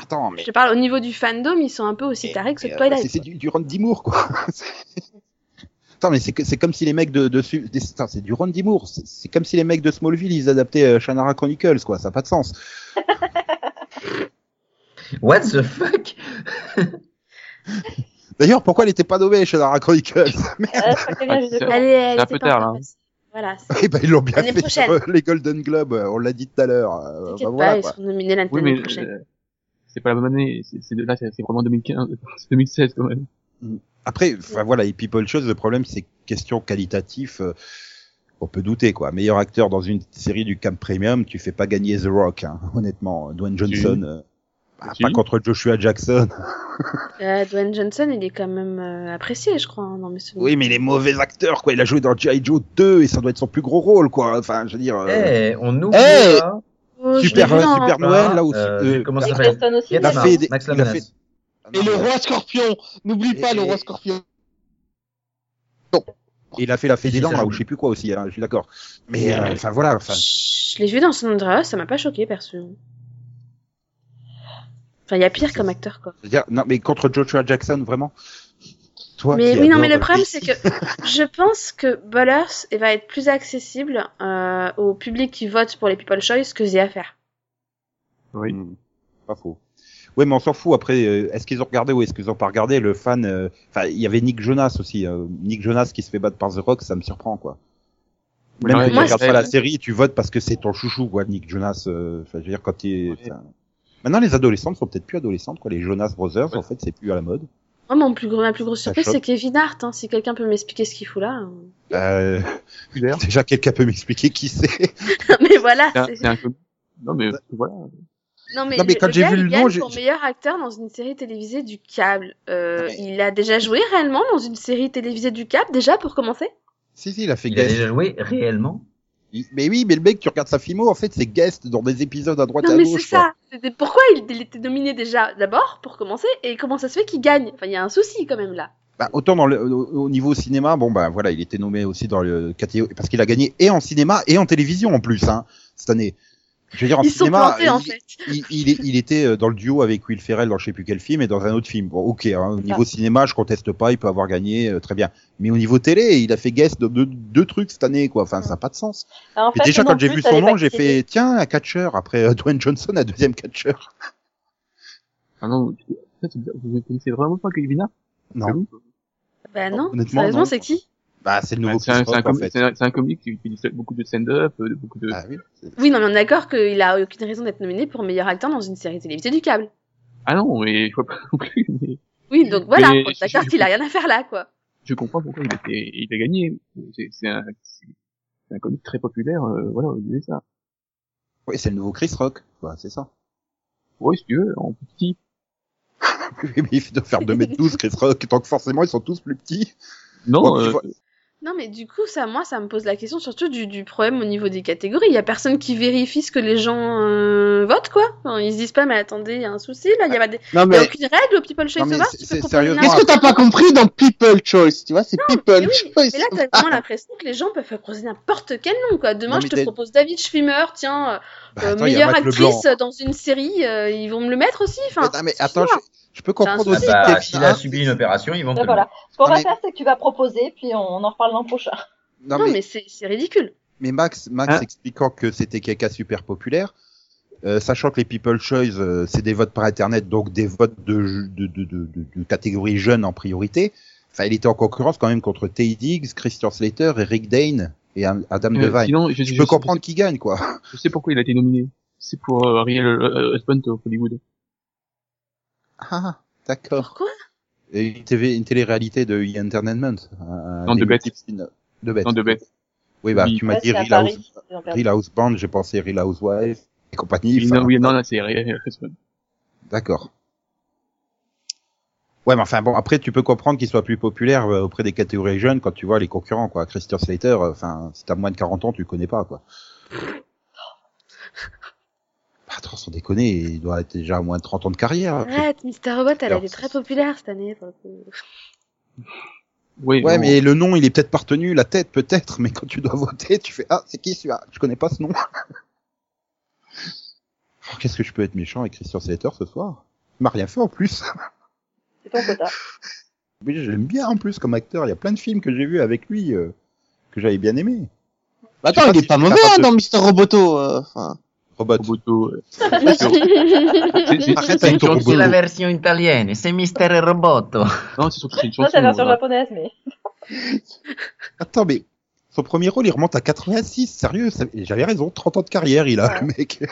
Attends, mais je te parle au niveau du fandom, ils sont un peu aussi tarés que ce Mais, euh, Twilight. c'est- du, du Ron Dimour, quoi. Attends, mais c'est que- c'est comme si les mecs de, de c'est du Ron Dimour. C'est c'est comme si les mecs de Smallville ils adaptaient euh, Shannara Chronicles, quoi. Ça n'a pas de sens. What the fuck? D'ailleurs, pourquoi elle était pas nommée Shannara Chronicles Merde. Ah, c'est- un peu tard, là. passée. Voilà, Eh ben, ils l'ont bien fait prochaine. sur les Golden Globes. On l'a dit tout à l'heure. euh, bah, pas, voilà, ils quoi. seront nominés l'année Oui, mais prochaine. euh, c'est pas la même année. C'est là, c'est vraiment 2015, c'est 2016 quand même. Après, enfin voilà, les People Chose, le problème, c'est question qualitatif. euh, on peut douter, quoi. Meilleur acteur dans une série du Camp Premium, tu fais pas gagner The Rock, hein, honnêtement. Dwayne Johnson, euh, bah, pas contre Joshua Jackson. Euh, Dwayne Johnson, il est quand même euh, apprécié, je crois, hein, dans mes souvenirs. Oui, mais les mauvais acteurs, quoi. Il a joué dans G.I. Joe 2 et ça doit être son plus gros rôle, quoi. Enfin, je veux dire. Eh, euh, on oublie Eh pas. Oh, Super, Super Noël, là aussi. Euh, euh, comment ça Et s'appelle. Il a fait des- Max il a Lamenas. fait- Et le roi scorpion N'oublie pas Et- le roi scorpion Et il a fait la fée des dents, là, ou je sais plus quoi aussi, hein, je suis d'accord. Mais, euh, enfin, voilà, enfin. Je l'ai vu dans Andreas, ça m'a pas choqué, perso. Enfin, il y a pire comme acteur, quoi. dire, non, mais contre Joshua Jackson, vraiment. Toi Mais oui, non, mais le problème, c'est que je pense que Ballers va être plus accessible euh, au public qui vote pour les People Choice que The Affair. Oui. Hmm, Pas faux. Oui, mais on s'en fout. Après, euh, est-ce qu'ils ont regardé ou est-ce qu'ils ont pas regardé le fan euh, Enfin, il y avait Nick Jonas aussi. euh, Nick Jonas qui se fait battre par The Rock, ça me surprend, quoi. Même Ouais, que tu moi, regardes pas la série, tu votes parce que c'est ton chouchou, quoi, Nick Jonas. euh, Enfin, je veux dire, quand t'es... enfin, Maintenant, les adolescentes sont peut-être plus adolescentes, quoi. Les Jonas Brothers, en fait, c'est plus à la mode. Moi, mon plus gros, ma plus grosse surprise, c'est Kevin Hart. Hein. Si quelqu'un peut m'expliquer ce qu'il fout là. euh. Euh, déjà, quelqu'un peut m'expliquer qui c'est mais voilà. C'est un, Non, mais voilà. Non mais, Non, mais le- quand le j'ai gars, vu le nom, j'ai- pour meilleur acteur dans une série télévisée du câble. Euh, Non, mais- Il a déjà joué réellement dans une série télévisée du câble déjà pour commencer? Si, si, il a fait Il a déjà joué réellement. Mais oui, mais le mec, tu regardes sa filmo, en fait, c'est guest dans des épisodes à droite et Non à mais c'est gauche, ça. Pourquoi il, il était nominé déjà d'abord pour commencer et comment ça se fait qu'il gagne? Enfin il y a un souci quand même là. Bah, autant dans le, au, au niveau cinéma, bon bah voilà, il était nommé aussi dans le catégorie parce qu'il a gagné et en cinéma et en télévision en plus hein, cette année. Je veux dire en Ils sont cinéma, en il, fait. il, il, était euh, dans le duo avec Will Ferrell dans je sais plus quel film et dans un autre film. Bon, ok, hein, au niveau cinéma, je conteste pas, il peut avoir gagné euh, très bien. Mais au niveau télé, il a fait guest de deux, deux trucs cette année quoi. Enfin, ça n'a pas de sens. Alors, en Mais fait, déjà quand j'ai vu son nom, j'ai fait tiens un catcheur après euh, Dwayne Johnson, un deuxième catcheur. Ah non, en fait, vous ne connaissez vraiment pas Kevin Non. Bah non. Honnêtement, Sérieusement non. c'est qui? Bah c'est le nouveau Ouais, C'est un, en fait. comique qui dit beaucoup de stand-up, euh, de beaucoup de... Ah oui. Oui non mais on est d'accord qu'il a aucune raison d'être nominé pour meilleur acteur dans une série télévisée du câble. Ah non, mais je vois pas non plus. Mais Oui donc voilà. D'accord qu'il a rien à faire là quoi. je comprends pourquoi il a, il gagné. C'est un, comique très populaire, euh, voilà, vous disait ça. Oui, c'est le nouveau Chris Rock. Quoi, c'est ça. Ouais, si tu veux, en petit. Oui, mais il doit faire 2m12, Chris Rock, donc forcément ils sont tous plus petits. Non, euh. Non mais du coup ça moi ça me pose la question surtout du, du problème au niveau des catégories. Il y a personne qui vérifie ce que les gens euh, votent quoi. Enfin, ils se disent pas mais attendez il y a un souci là. Il y a, pas des- Non il y mais a aucune règle au People Choice Awards. qu'est-ce que t'as pas compris dans People Choice Tu vois, c'est People mais oui, Choice. Mais là, t'as vraiment l'impression que les gens peuvent proposer n'importe quel nom, quoi. Demain, Non, je te propose David Schwimmer, tiens, Bah, euh, attends, meilleure actrice dans une série, euh, ils vont me le mettre aussi. Enfin, Mais, non, mais attends, je. Je peux comprendre aussi Ah que bah, s'il a subi une opération, ils vont te Ben voilà. Ce qu'on va mais- faire, c'est que tu vas proposer, puis on, on en reparle l'an prochain. Non, Non, mais, mais c'est c'est ridicule. mais Max, Max Hein expliquant que c'était quelqu'un super populaire, euh, sachant que les People Choice, euh, c'est des votes par Internet, donc des votes de, de, de, de, de, de catégorie jeune en priorité. Enfin, il était en concurrence quand même contre Tay Diggs, Christian Slater, Eric Dane et Adam euh, Devine. sinon, je, Je je peux comprendre qui gagne, quoi. Je sais pourquoi il a été nominé. C'est pour euh, euh, Husband of Hollywood. Ah, d'accord. Pourquoi? Et Une, TV, une télé-réalité de E! Entertainment. un- Non, de Bête. De bête. Non, de bête. Oui, bah, Oui. tu m'as Ouais, dit Real, House. Real House Band, j'ai pensé Real Housewives et compagnie. Oui, enfin, non, oui, non, non, c'est Real. D'accord. Ouais, mais enfin bon, après tu peux comprendre qu'il soit plus populaire euh, auprès des catégories jeunes quand tu vois les concurrents, quoi. Christian Slater, euh, enfin, si t'as moins de 40 ans, tu le connais pas, quoi. Bah, attends, sans déconner, il doit être déjà à moins de 30 ans de carrière. Arrête, Mister Robot, elle a été très populaire cette année. Oui, Ouais, non. mais le nom, il est peut-être pas retenu, la tête peut-être, mais quand tu dois voter, tu fais ah, c'est qui celui-là? Je connais pas ce nom. Oh, Qu'est-ce que je peux être méchant avec Christian Slater ce soir? Il m'a rien fait en plus. C'est ton quota. Oui, je l'aime bien en plus comme acteur. Il y a plein de films que j'ai vus avec lui euh, que j'avais bien aimé. Attends, Je sais il pas est si pas mauvais hein, de- dans Mister Roboto. euh. Roboto. c'est- Arrête avec ton la version italienne, c'est Mister Roboto. Non, c'est surtout une chanson. c'est la version voilà. japonaise, mais. Attends, mais son premier rôle, il remonte à 86. Sérieux, ça- j'avais raison. 30 ans de carrière, il a, Ouais. le mec.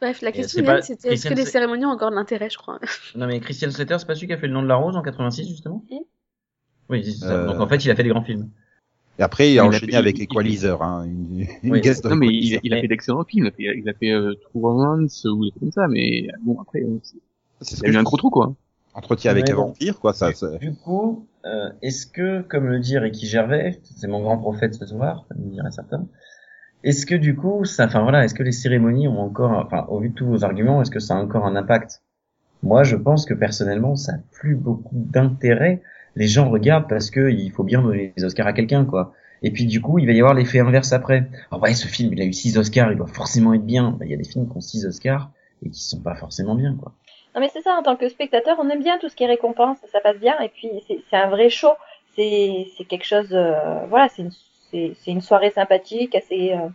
Bref, la question, c'est pas- c'était est-ce que les cérémonies ont encore de l'intérêt, je crois? Non mais Christian Slater, c'est pas celui qui a fait le nom de la rose en 86 justement? Oui, c'est ça. Euh, Donc en fait, il a fait des grands films. Et après, il a enchaîné fait- avec il- Equalizer, hein, une, une Oui. guest dans Non, mais il, a fait d'excellents films. Il a fait, il a fait euh, True Romance ou des trucs comme ça, mais bon, après, c'est- ce eu un gros trou, quoi. Entretien avec Ouais, un vampire, quoi, ça, Du coup, euh, est-ce que, comme le dit Ricky Gervais, c'est mon grand prophète ce soir, comme dirait certains, est-ce que du coup, ça, enfin voilà, est-ce que les cérémonies ont encore, enfin, au vu de tous vos arguments, est-ce que ça a encore un impact? Moi, je pense que personnellement, ça a plus beaucoup d'intérêt. Les gens regardent parce que il faut bien donner les Oscars à quelqu'un, quoi. Et puis du coup, il va y avoir l'effet inverse après. Ah ouais, ce film, il a eu six Oscars, il doit forcément être bien. Bah, Il y a des films qui ont six Oscars et qui sont pas forcément bien, quoi. Non, mais c'est ça, en tant que spectateur, on aime bien tout ce qui est récompense, ça passe bien, et puis c'est un vrai show. C'est quelque chose, euh, voilà, c'est une, une soirée sympathique, assez, euh,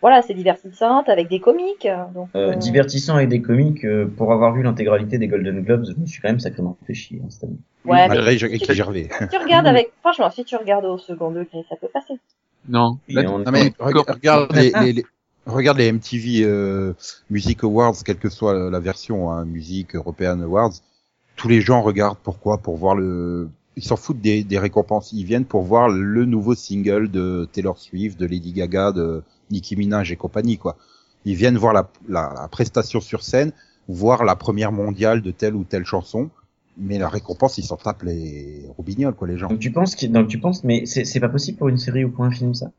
voilà, c'est divertissante, avec des comiques. euh, Donc, Euh, euh, divertissant avec des comiques, euh, pour avoir vu l'intégralité des Golden Globes, je me suis quand même sacrément fait chier hein, cette année. ouais, mais malgré si Ricky tu- Gervais. si tu regardes avec, franchement, si tu regardes au second degré, ça peut passer. Non. Là, on- Non mais regarde les, les, les- regarde les MTV euh, Music Awards, quelle que soit la version, hein, Music European Awards, tous les gens regardent pourquoi? Pour voir le, ils s'en foutent des, des récompenses, ils viennent pour voir le nouveau single de Taylor Swift, de Lady Gaga, de Nicki Minaj et compagnie quoi. Ils viennent voir la, la, la prestation sur scène, voir la première mondiale de telle ou telle chanson, mais la récompense ils s'en tapent les roubignoles quoi les gens. Donc tu penses qu'il- donc tu penses mais c'est c'est pas possible pour une série ou pour un film ça?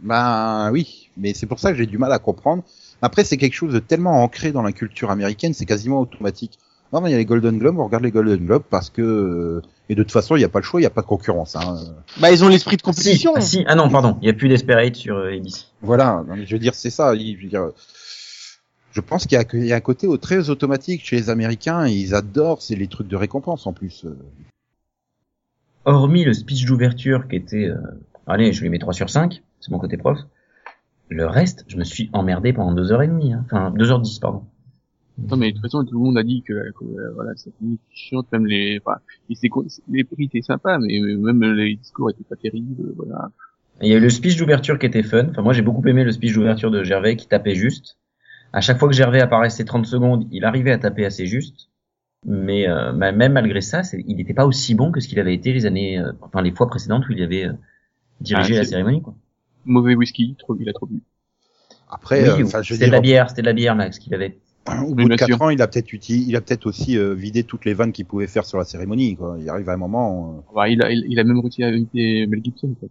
Ben oui, mais c'est pour ça que j'ai du mal à comprendre. Après, c'est quelque chose de tellement ancré dans la culture américaine, c'est quasiment automatique. Non, mais il y a les Golden Globes, on regarde les Golden Globes parce que... euh, Et de toute façon, il n'y a pas le choix, il n'y a pas de concurrence. Hein. Bah, ils ont l'esprit de Si, compétition. ah, si, ah non, pardon, il y a plus Desperate sur euh, ABC. Voilà, non, mais je veux dire, c'est ça. Je, veux dire, je pense qu'il y, a que- il y a un côté au- très automatique chez les Américains, et ils adorent, c'est les trucs de récompense en plus. euh. Hormis le speech d'ouverture qui était, euh, allez, je lui mets 3 sur 5, c'est mon côté prof. Le reste, je me suis emmerdé pendant deux heures et demie, hein. enfin deux heures dix, pardon. Non, mais de toute façon, tout le monde a dit que, que, euh, voilà, c'était chiante, même les, enfin, les prix étaient sympas, mais même les discours étaient pas terribles, voilà. Il y a eu le speech d'ouverture qui était fun. Enfin, moi, j'ai beaucoup aimé le speech d'ouverture de Gervais qui tapait juste. À chaque fois que Gervais apparaissait 30 secondes, il arrivait à taper assez juste. Mais euh, bah, même malgré ça, il n'était pas aussi bon que ce qu'il avait été les années, euh, enfin les fois précédentes où il avait euh, dirigé Ah, la cérémonie. Quoi. Mauvais whisky, trop, il a trop bu. Après, Oui, euh, c'était de la bière, c'était de la bière, Max, qu'il avait. Au bout de bien quatre sûr. ans, il a peut-être uti- il a peut-être aussi euh, vidé toutes les vannes qu'il pouvait faire sur la cérémonie. Quoi. Il arrive à un moment. euh, Bah, il a, il, il a même réussi à inviter Mel Gibson, quoi.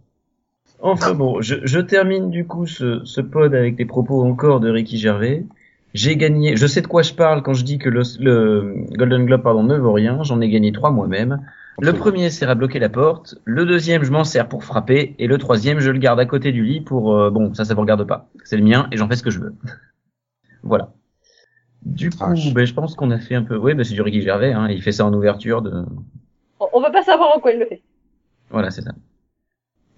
Enfin bon, je, je termine du coup ce, ce pod avec les propos encore de Ricky Gervais. J'ai gagné, je sais de quoi je parle quand je dis que le, le Golden Globe pardon ne vaut rien. J'en ai gagné trois moi-même. Le premier sert à bloquer la porte, le deuxième je m'en sers pour frapper, et le troisième je le garde à côté du lit pour euh, bon ça ça vous regarde pas, c'est le mien et j'en fais ce que je veux. voilà. Du coup, ben, je pense qu'on a fait un peu. Oui, ben, c'est du Ricky Gervais, hein, il fait ça en ouverture de. On, on veut pas savoir en quoi il le fait. Voilà, c'est ça.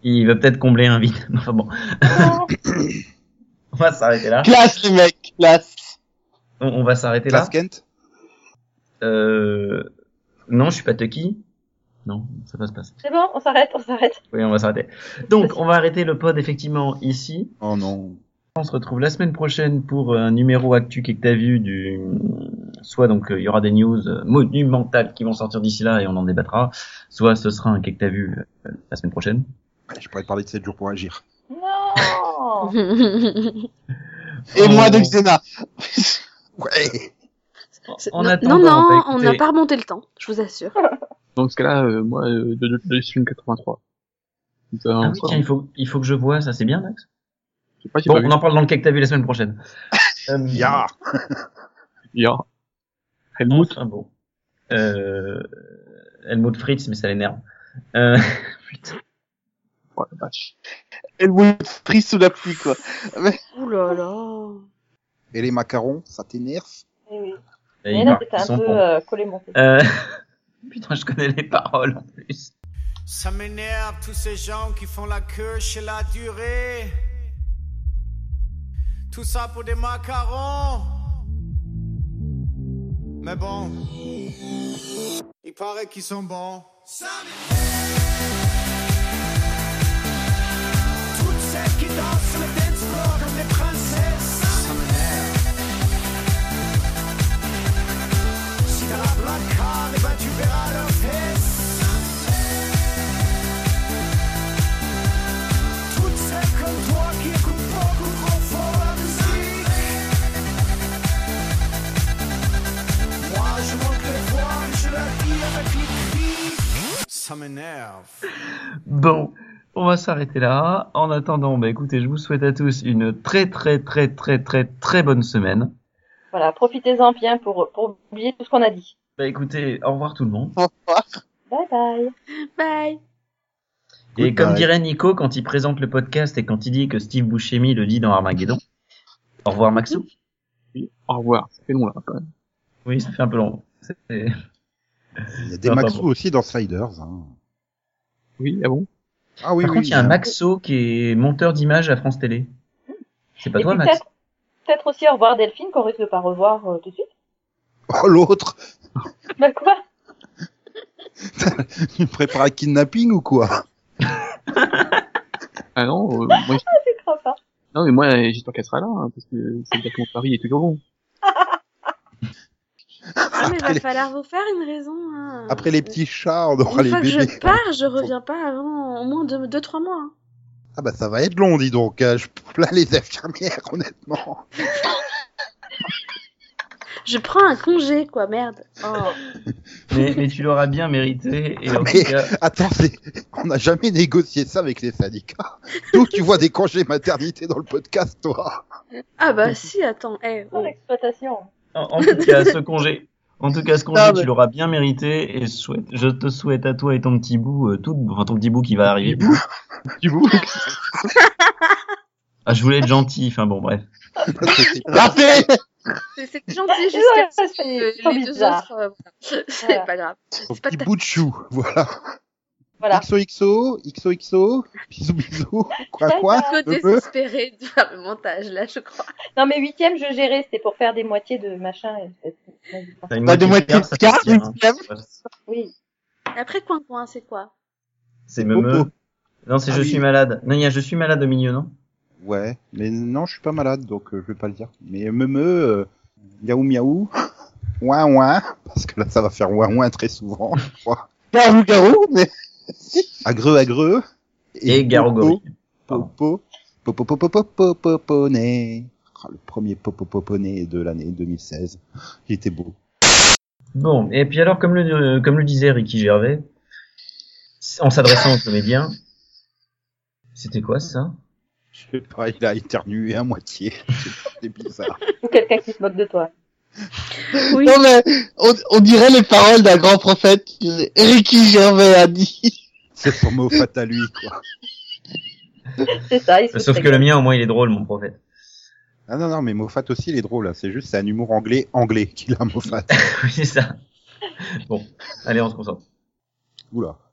Il veut peut-être combler un vide. Enfin bon, on va s'arrêter là. Classe, les mecs, classe. On, on va s'arrêter là. Clark Kent Euh... Non, je suis pas Tucky. Non, ça va se passer. C'est bon, on s'arrête, on s'arrête. Oui, on va s'arrêter. Donc, on va arrêter le pod effectivement ici. Oh non. On se retrouve la semaine prochaine pour un numéro actu qui que t'as vu du, soit donc euh, il y aura des news euh, monumentales qui vont sortir d'ici là et on en débattra, soit ce sera un que t'as vu euh, la semaine prochaine. Je pourrais te parler de 7 jours pour agir. Non. Et moi de On- Xena. Ouais. En non, attendant, non, on n'a pas remonté le temps, je vous assure. Dans ce cas-là, euh, moi, euh, de, de, de Stream 83. Ça, Ah oui, tiens, il faut, il faut que je vois, ça c'est bien Max pas, Bon, on vu. en parle dans le cas que t'as vu la semaine prochaine. Euh, Ya Ya. Helmut. Enfin bon. Euh... Helmut Fritz, mais ça l'énerve. Euh... Putain. Oh, la vache. Helmut Fritz sous la pluie, quoi. Mais, Ouh là là. Et les macarons, ça t'énerve? Eh oui. Et Mais là, ils un peu euh, collé monté. Euh... Putain, je connais les paroles en plus. Ça m'énerve tous ces gens qui font la queue chez la durée. Tout ça pour des macarons. Mais bon, il paraît qu'ils sont bons. Toutes celles qui dansent sur le dance floor comme des princesses. Si t'as la blague ben tu verras Ça m'énerve. Bon, on va s'arrêter là. En attendant, bah écoutez, je vous souhaite à tous une très très très très très très bonne semaine. Voilà, profitez-en bien pour, pour oublier tout ce qu'on a dit. Bah écoutez, au revoir tout le monde. au revoir. Bye bye. Bye. Et Goodbye. comme dirait Nico quand il présente le podcast et quand il dit que Steve Buscemi le dit dans Armageddon. Au revoir Maxou. Oui. Au revoir. Ça fait long, là, quand même. Oui, ça fait un peu long. C'est- Il y a des Ah, pardon. aussi dans Sliders. Hein. Oui, ah bon? Ah oui, Par oui. contre, il y a un. Maxo qui est monteur d'images à France Télé. C'est pas Et toi, Max? peut-être, peut-être aussi au revoir Delphine qu'on risque de pas revoir euh, tout de suite. Oh, l'autre Bah quoi? Tu me prépares un kidnapping ou quoi? Ah non, euh, moi, Je crois pas. non mais moi j'espère qu'elle sera là, hein, parce que c'est dire que mon pari est toujours bon. Ah, mais Après va les- plein vous faire une raison. Hein. Après les petits chats, on aura Une les fois que je pars, je reviens pas avant au moins 2-3 deux, trois mois. hein. Ah bah ça va être long, dis donc. Je plains les infirmières, honnêtement. Je prends un congé, quoi, merde. Oh. Mais, mais tu l'auras bien mérité. Et en Mais- tout cas, Attends, on n'a jamais négocié ça avec les syndicats. D'où tu vois des congés maternité dans le podcast, toi? Ah bah si, attends. Eh, Pour oh. l'exploitation. En, en tout cas, ce congé, en tout cas, ce congé, Non, mais- tu l'auras bien mérité. Et je souhaite, je te souhaite à toi et ton petit bout, euh, tout, enfin ton petit bout qui va arriver. Du coup, Ah, je voulais être gentil. Enfin bon, bref. Raté C'est c'est gentil jusqu'à c'est- ce que les deux autres. euh, voilà. C'est pas grave. C'est pas petit ta- bout de chou, voilà. Voilà. XOXO, XOXO, bisous bisous, quoi quoi, le peu. désespérer de faire le montage, là, je crois. Non, mais huitième, je gérais, c'était pour faire des moitiés de machin. et- T'as des moitié moitiés de de fait bien, hein. huitième. Oui. Après, coin coin, c'est quoi? C'est me. Non, c'est Ah je oui. suis malade. Non, il y a je suis malade au milieu, non? Ouais, mais non, je suis pas malade, donc euh, je vais pas le dire. Mais me me, euh, miaou miaou, ouin ouin, parce que là ça va faire ouin ouin très souvent, je crois. Garou garou, mais Agreux agreux. Et Garogori. Popo, popo, popo, popo. Ah, le premier popo poponé de l'année 2016. Il était beau. Bon, et puis alors, comme le, comme le disait Ricky Gervais, en s'adressant aux comédiens, c'était quoi ça? Je sais pas, il a éternué à moitié. C'est bizarre. Ou quelqu'un qui se moque de toi. Oui. non mais on, on dirait les paroles d'un grand prophète. qui disait, Ricky Gervais a dit. C'est son mot fat à lui, quoi. C'est ça, il Sauf que le mien, au moins, il est drôle, mon prophète. Ah non, non, mais Moffat aussi, il est drôle. C'est juste, c'est un humour anglais, anglais qu'il a, Moffat. oui, c'est ça. Bon, allez, on se concentre. Oula.